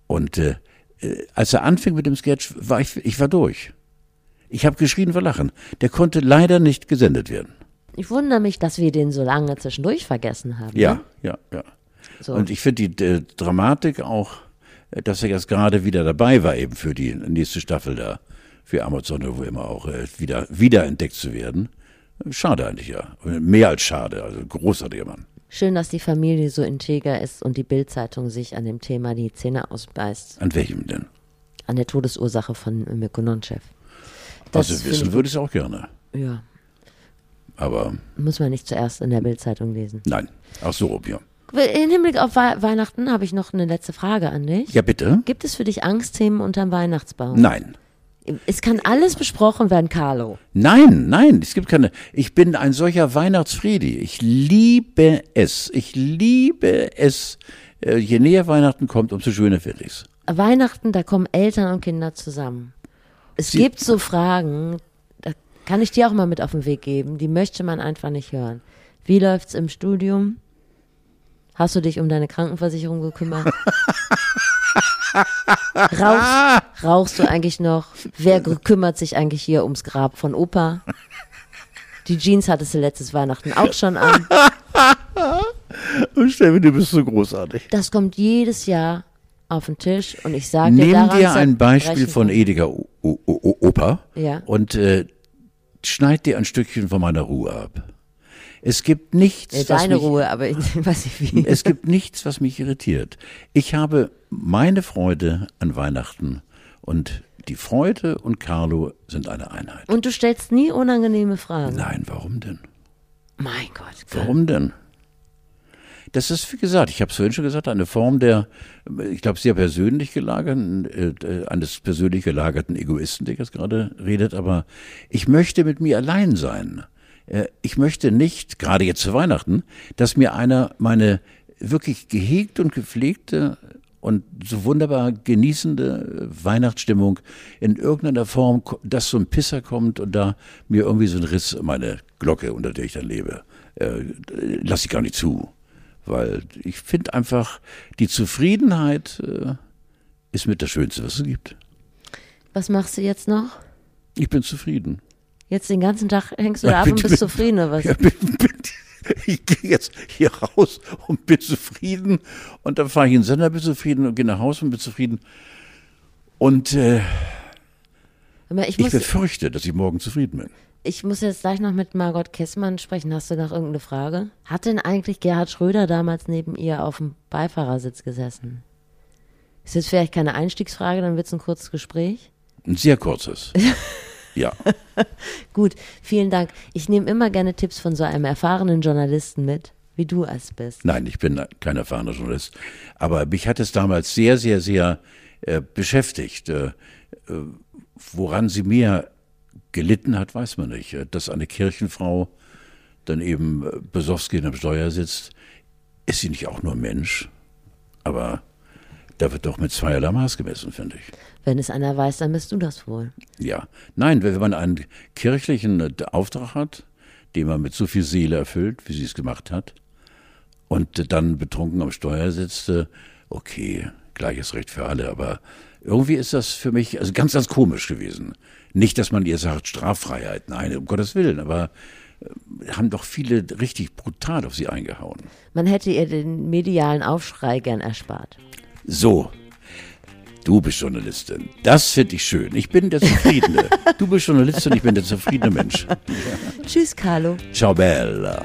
Speaker 1: Und äh, äh, als er anfing mit dem Sketch, war ich, ich war durch. Ich habe geschrien vor Lachen. Der konnte leider nicht gesendet werden.
Speaker 2: Ich wundere mich, dass wir den so lange zwischendurch vergessen haben.
Speaker 1: Ja,
Speaker 2: Ne?
Speaker 1: ja, ja.
Speaker 2: So.
Speaker 1: Und ich finde die äh, Dramatik auch, dass er jetzt gerade wieder dabei war, eben für die nächste Staffel da, für Amazon oder wo immer auch, äh, wieder, wieder entdeckt zu werden. Schade eigentlich, ja. Mehr als schade, also großartiger Mann.
Speaker 2: Schön, dass die Familie so integer ist und die Bildzeitung sich an dem Thema die Zähne ausbeißt.
Speaker 1: An welchem denn?
Speaker 2: An der Todesursache von Mirko Nonchev. Das
Speaker 1: Also wissen würde ich es auch gerne.
Speaker 2: Ja,
Speaker 1: Aber
Speaker 2: muss man nicht zuerst in der Bildzeitung lesen.
Speaker 1: nein. Ach so, ja.
Speaker 2: In Hinblick auf Wei- Weihnachten habe ich noch eine letzte Frage an dich.
Speaker 1: Ja, bitte?
Speaker 2: Gibt es für dich Angstthemen unterm Weihnachtsbaum?
Speaker 1: Nein.
Speaker 2: Es kann alles besprochen werden, Carlo.
Speaker 1: Nein, nein, es gibt keine. Ich bin ein solcher Weihnachtsfriedi. Ich liebe es. Ich liebe es. Äh, Je näher Weihnachten kommt, umso schöner wird ich's.
Speaker 2: Weihnachten, da kommen Eltern und Kinder zusammen. Es
Speaker 1: Sie-
Speaker 2: gibt so Fragen, da kann ich dir auch mal mit auf den Weg geben, die möchte man einfach nicht hören. Wie läuft's im Studium? Hast du dich um deine Krankenversicherung gekümmert? Rauchst, rauchst du eigentlich noch? Wer kümmert sich eigentlich hier ums Grab von Opa? Die Jeans hattest du letztes Weihnachten auch schon an.
Speaker 1: Und Steffi, du bist so großartig.
Speaker 2: Das kommt jedes Jahr auf den Tisch und ich sage dir,
Speaker 1: Nimm
Speaker 2: daran
Speaker 1: dir ein Beispiel von Edeka O- O- O- Opa
Speaker 2: Ja.
Speaker 1: und äh, schneid dir ein Stückchen von meiner Ruhe ab. Es gibt nichts,
Speaker 2: Ja,
Speaker 1: was
Speaker 2: deine
Speaker 1: mich,
Speaker 2: Ruhe, aber ich <laughs> weiß nicht wie.
Speaker 1: es gibt nichts, was mich irritiert. Ich habe meine Freude an Weihnachten und die Freude und Carlo sind eine Einheit.
Speaker 2: Und du stellst nie unangenehme Fragen.
Speaker 1: Nein, warum denn?
Speaker 2: Mein Gott.
Speaker 1: Warum denn? Das ist, wie gesagt, ich habe es vorhin schon gesagt, eine Form der, ich glaube, sehr persönlich gelagerten, äh, eines persönlich gelagerten Egoisten, der jetzt gerade redet, aber ich möchte mit mir allein sein. Äh, ich möchte nicht, gerade jetzt zu Weihnachten, dass mir einer meine wirklich gehegt und gepflegte und so wunderbar genießende Weihnachtsstimmung in irgendeiner Form, dass so ein Pisser kommt und da mir irgendwie so ein Riss in meine Glocke, unter der ich dann lebe, äh, lasse ich gar nicht zu. Weil ich finde einfach, die Zufriedenheit äh, ist mit das Schönste, was es gibt.
Speaker 2: Was machst du jetzt noch?
Speaker 1: Ich bin zufrieden.
Speaker 2: Jetzt den ganzen Tag hängst du da ab und bist zufrieden oder was?
Speaker 1: Ja, bin, bin, ich gehe jetzt hier raus und bin zufrieden. Und dann fahre ich in den Sender, bin zufrieden und gehe nach Hause und bin zufrieden. Und äh,
Speaker 2: ich
Speaker 1: ich befürchte, dass ich morgen zufrieden bin.
Speaker 2: ich muss jetzt gleich noch mit Margot Kessmann sprechen. Hast du noch irgendeine Frage? Hat denn eigentlich Gerhard Schröder damals neben ihr auf dem Beifahrersitz gesessen? Ist jetzt vielleicht keine Einstiegsfrage, dann wird es ein kurzes Gespräch.
Speaker 1: Ein sehr kurzes. <laughs> Ja. <laughs>
Speaker 2: Gut, vielen Dank. Ich nehme immer gerne Tipps von so einem erfahrenen Journalisten mit, wie du es bist.
Speaker 1: Nein, ich bin kein erfahrener Journalist. Aber mich hat es damals sehr, sehr, sehr äh, beschäftigt. Äh, äh, woran sie mir gelitten hat, weiß man nicht. Äh, Dass eine Kirchenfrau dann eben äh, besoffen am Steuer sitzt, ist sie nicht auch nur Mensch? Aber da wird doch mit zweierlei Maß gemessen, finde ich.
Speaker 2: Wenn es einer weiß, dann bist du das wohl.
Speaker 1: Ja. Nein, wenn man einen kirchlichen äh, Auftrag hat, den man mit so viel Seele erfüllt, wie sie es gemacht hat, und äh, dann betrunken am Steuer sitzt, äh, okay, gleiches Recht für alle, aber irgendwie ist das für mich also ganz, ganz komisch gewesen. Nicht, dass man ihr sagt, Straffreiheit, nein, um Gottes Willen, aber haben doch viele richtig brutal auf sie eingehauen.
Speaker 2: Man hätte ihr den medialen Aufschrei gern erspart.
Speaker 1: So, du bist Journalistin. Das finde ich schön. Ich bin der Zufriedene. <laughs> Du bist Journalistin, ich bin der zufriedene Mensch.
Speaker 2: Tschüss, Carlo.
Speaker 1: Ciao, Bella.